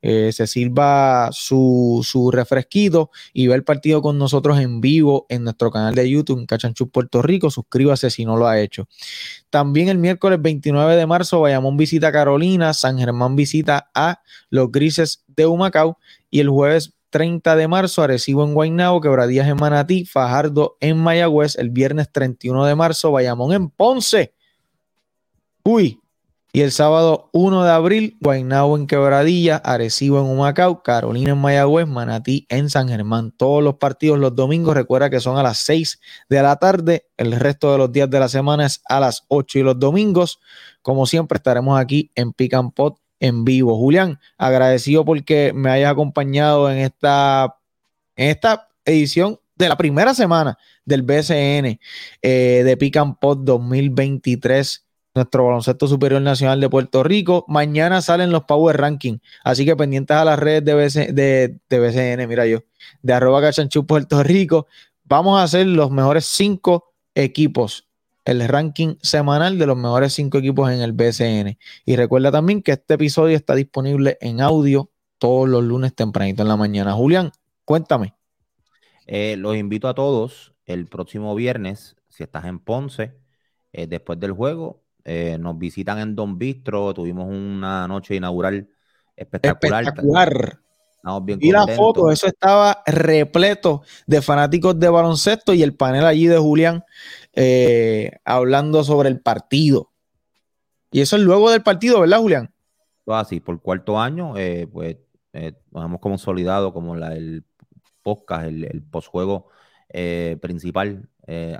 eh, se sirva su, su, refresquito y ve el partido con nosotros en vivo en nuestro canal de YouTube, en Cachanchú Puerto Rico. Suscríbase si no lo ha hecho. También el miércoles 29 de marzo, Bayamón visita a Carolina, San Germán visita a los Grises de Humacao y el jueves 30 de marzo, Arecibo en Guaynabo, Quebradías en Manatí, Fajardo en Mayagüez, el viernes 31 de marzo, Bayamón en Ponce. Uy, y el sábado 1 de abril, Guaynabo en Quebradilla, Arecibo en Humacao, Carolina en Mayagüez, Manatí en San Germán. Todos los partidos los domingos, recuerda que son a las 6 de la tarde. El resto de los días de la semana es a las 8 y los domingos. Como siempre, estaremos aquí en Pick Pot en vivo. Julián, agradecido porque me hayas acompañado en esta, en esta edición de la primera semana del BCN eh, de Pick and Pot 2023 nuestro baloncesto superior nacional de Puerto Rico. Mañana salen los Power Ranking, así que pendientes a las redes de, BCN, mira yo, de arroba cachanchú Puerto Rico. Vamos a hacer los mejores cinco equipos, el ranking semanal de los mejores cinco equipos en el BCN. Y recuerda también que este episodio está disponible en audio todos los lunes tempranito en la mañana. Julián, cuéntame. Eh, los invito a todos el próximo viernes, si estás en Ponce, eh, después del juego, eh, nos visitan en Don Bistro, tuvimos una noche inaugural espectacular. Espectacular. y la foto, eso estaba repleto de fanáticos de baloncesto y el panel allí de Julián eh, hablando sobre el partido. Y eso es luego del partido, ¿verdad, Julián? Así, por cuarto año, eh, pues nos hemos consolidado como la, el podcast, el, el postjuego principal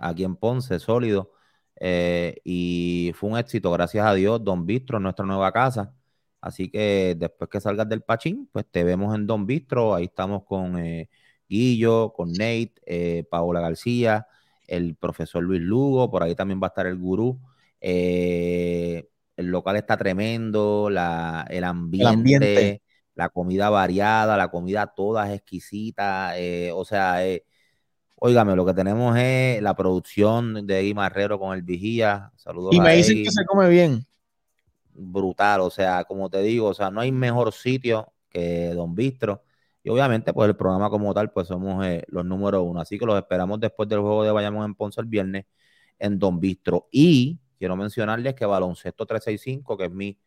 aquí en Ponce, sólido. Eh, y fue un éxito, gracias a Dios, Don Bistro, nuestra nueva casa. Así que después que salgas del Pachín, pues te vemos en Don Bistro. Ahí estamos con eh, Guillo, con Nate, eh, Paola García, el profesor Luis Lugo. Por ahí también va a estar el gurú. el local está tremendo, la, el, ambiente, la comida variada, la comida toda es exquisita. o sea, Óigame, lo que tenemos es la producción de Gui Marrero con el Vigía. Saludos y me dicen que se come bien. Brutal, o sea, como te digo, o sea, no hay mejor sitio que Don Bistro. Y obviamente, pues el programa como tal, pues somos eh, los número uno. Así que los esperamos después del juego de Bayamón en Ponce el viernes en Don Bistro. Y quiero mencionarles que Baloncesto 365, que es mi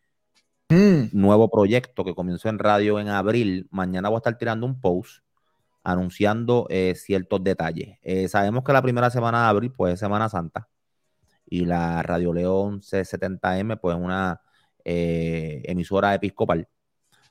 mm. nuevo proyecto que comenzó en radio en abril, mañana voy a estar tirando un post anunciando eh, ciertos detalles. Eh, sabemos que la primera semana de abril pues es Semana Santa y la Radio León C70M pues es una eh, emisora episcopal.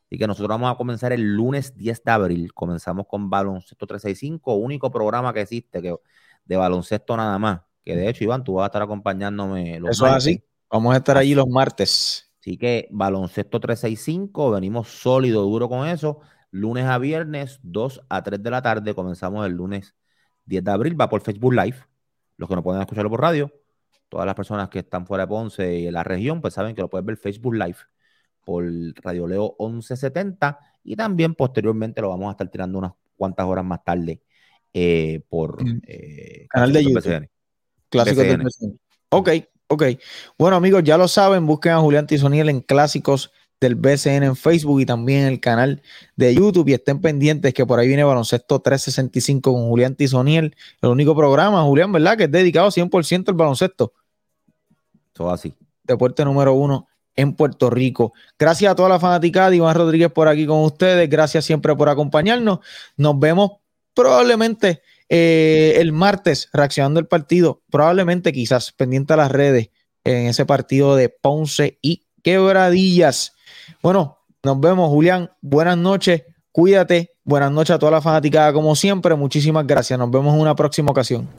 Así que nosotros vamos a comenzar el lunes 10 de abril. Comenzamos con Baloncesto 365, único programa que existe que, de baloncesto nada más. Que de hecho, Iván, tú vas a estar acompañándome los Eso es así. Vamos a estar allí los martes. Así que Baloncesto 365, venimos sólido, duro con eso lunes a viernes, 2 a 3 de la tarde. Comenzamos el lunes 10 de abril. Va por Facebook Live. Los que no pueden escucharlo por radio, todas las personas que están fuera de Ponce y en la región, pues saben que lo pueden ver Facebook Live por Radio Leo 1170 y también posteriormente lo vamos a estar tirando unas cuantas horas más tarde eh, por mm. eh, canal de YouTube. Clásicos de Ok, ok. Bueno, amigos, ya lo saben, busquen a Julián Tizoniel en Clásicos del BCN en Facebook y también en el canal de YouTube. Y estén pendientes que por ahí viene Baloncesto 365 con Julián Tizoniel, el único programa, Julián, ¿verdad? Que es dedicado 100% al baloncesto. Todo así. Deporte número uno en Puerto Rico. Gracias a toda la fanaticada, Iván Rodríguez por aquí con ustedes. Gracias siempre por acompañarnos. Nos vemos probablemente eh, el martes reaccionando el partido. Probablemente quizás pendiente a las redes en ese partido de Ponce y Quebradillas. Bueno, nos vemos, Julián. Buenas noches. Cuídate. Buenas noches a toda la fanaticada, como siempre. Muchísimas gracias. Nos vemos en una próxima ocasión.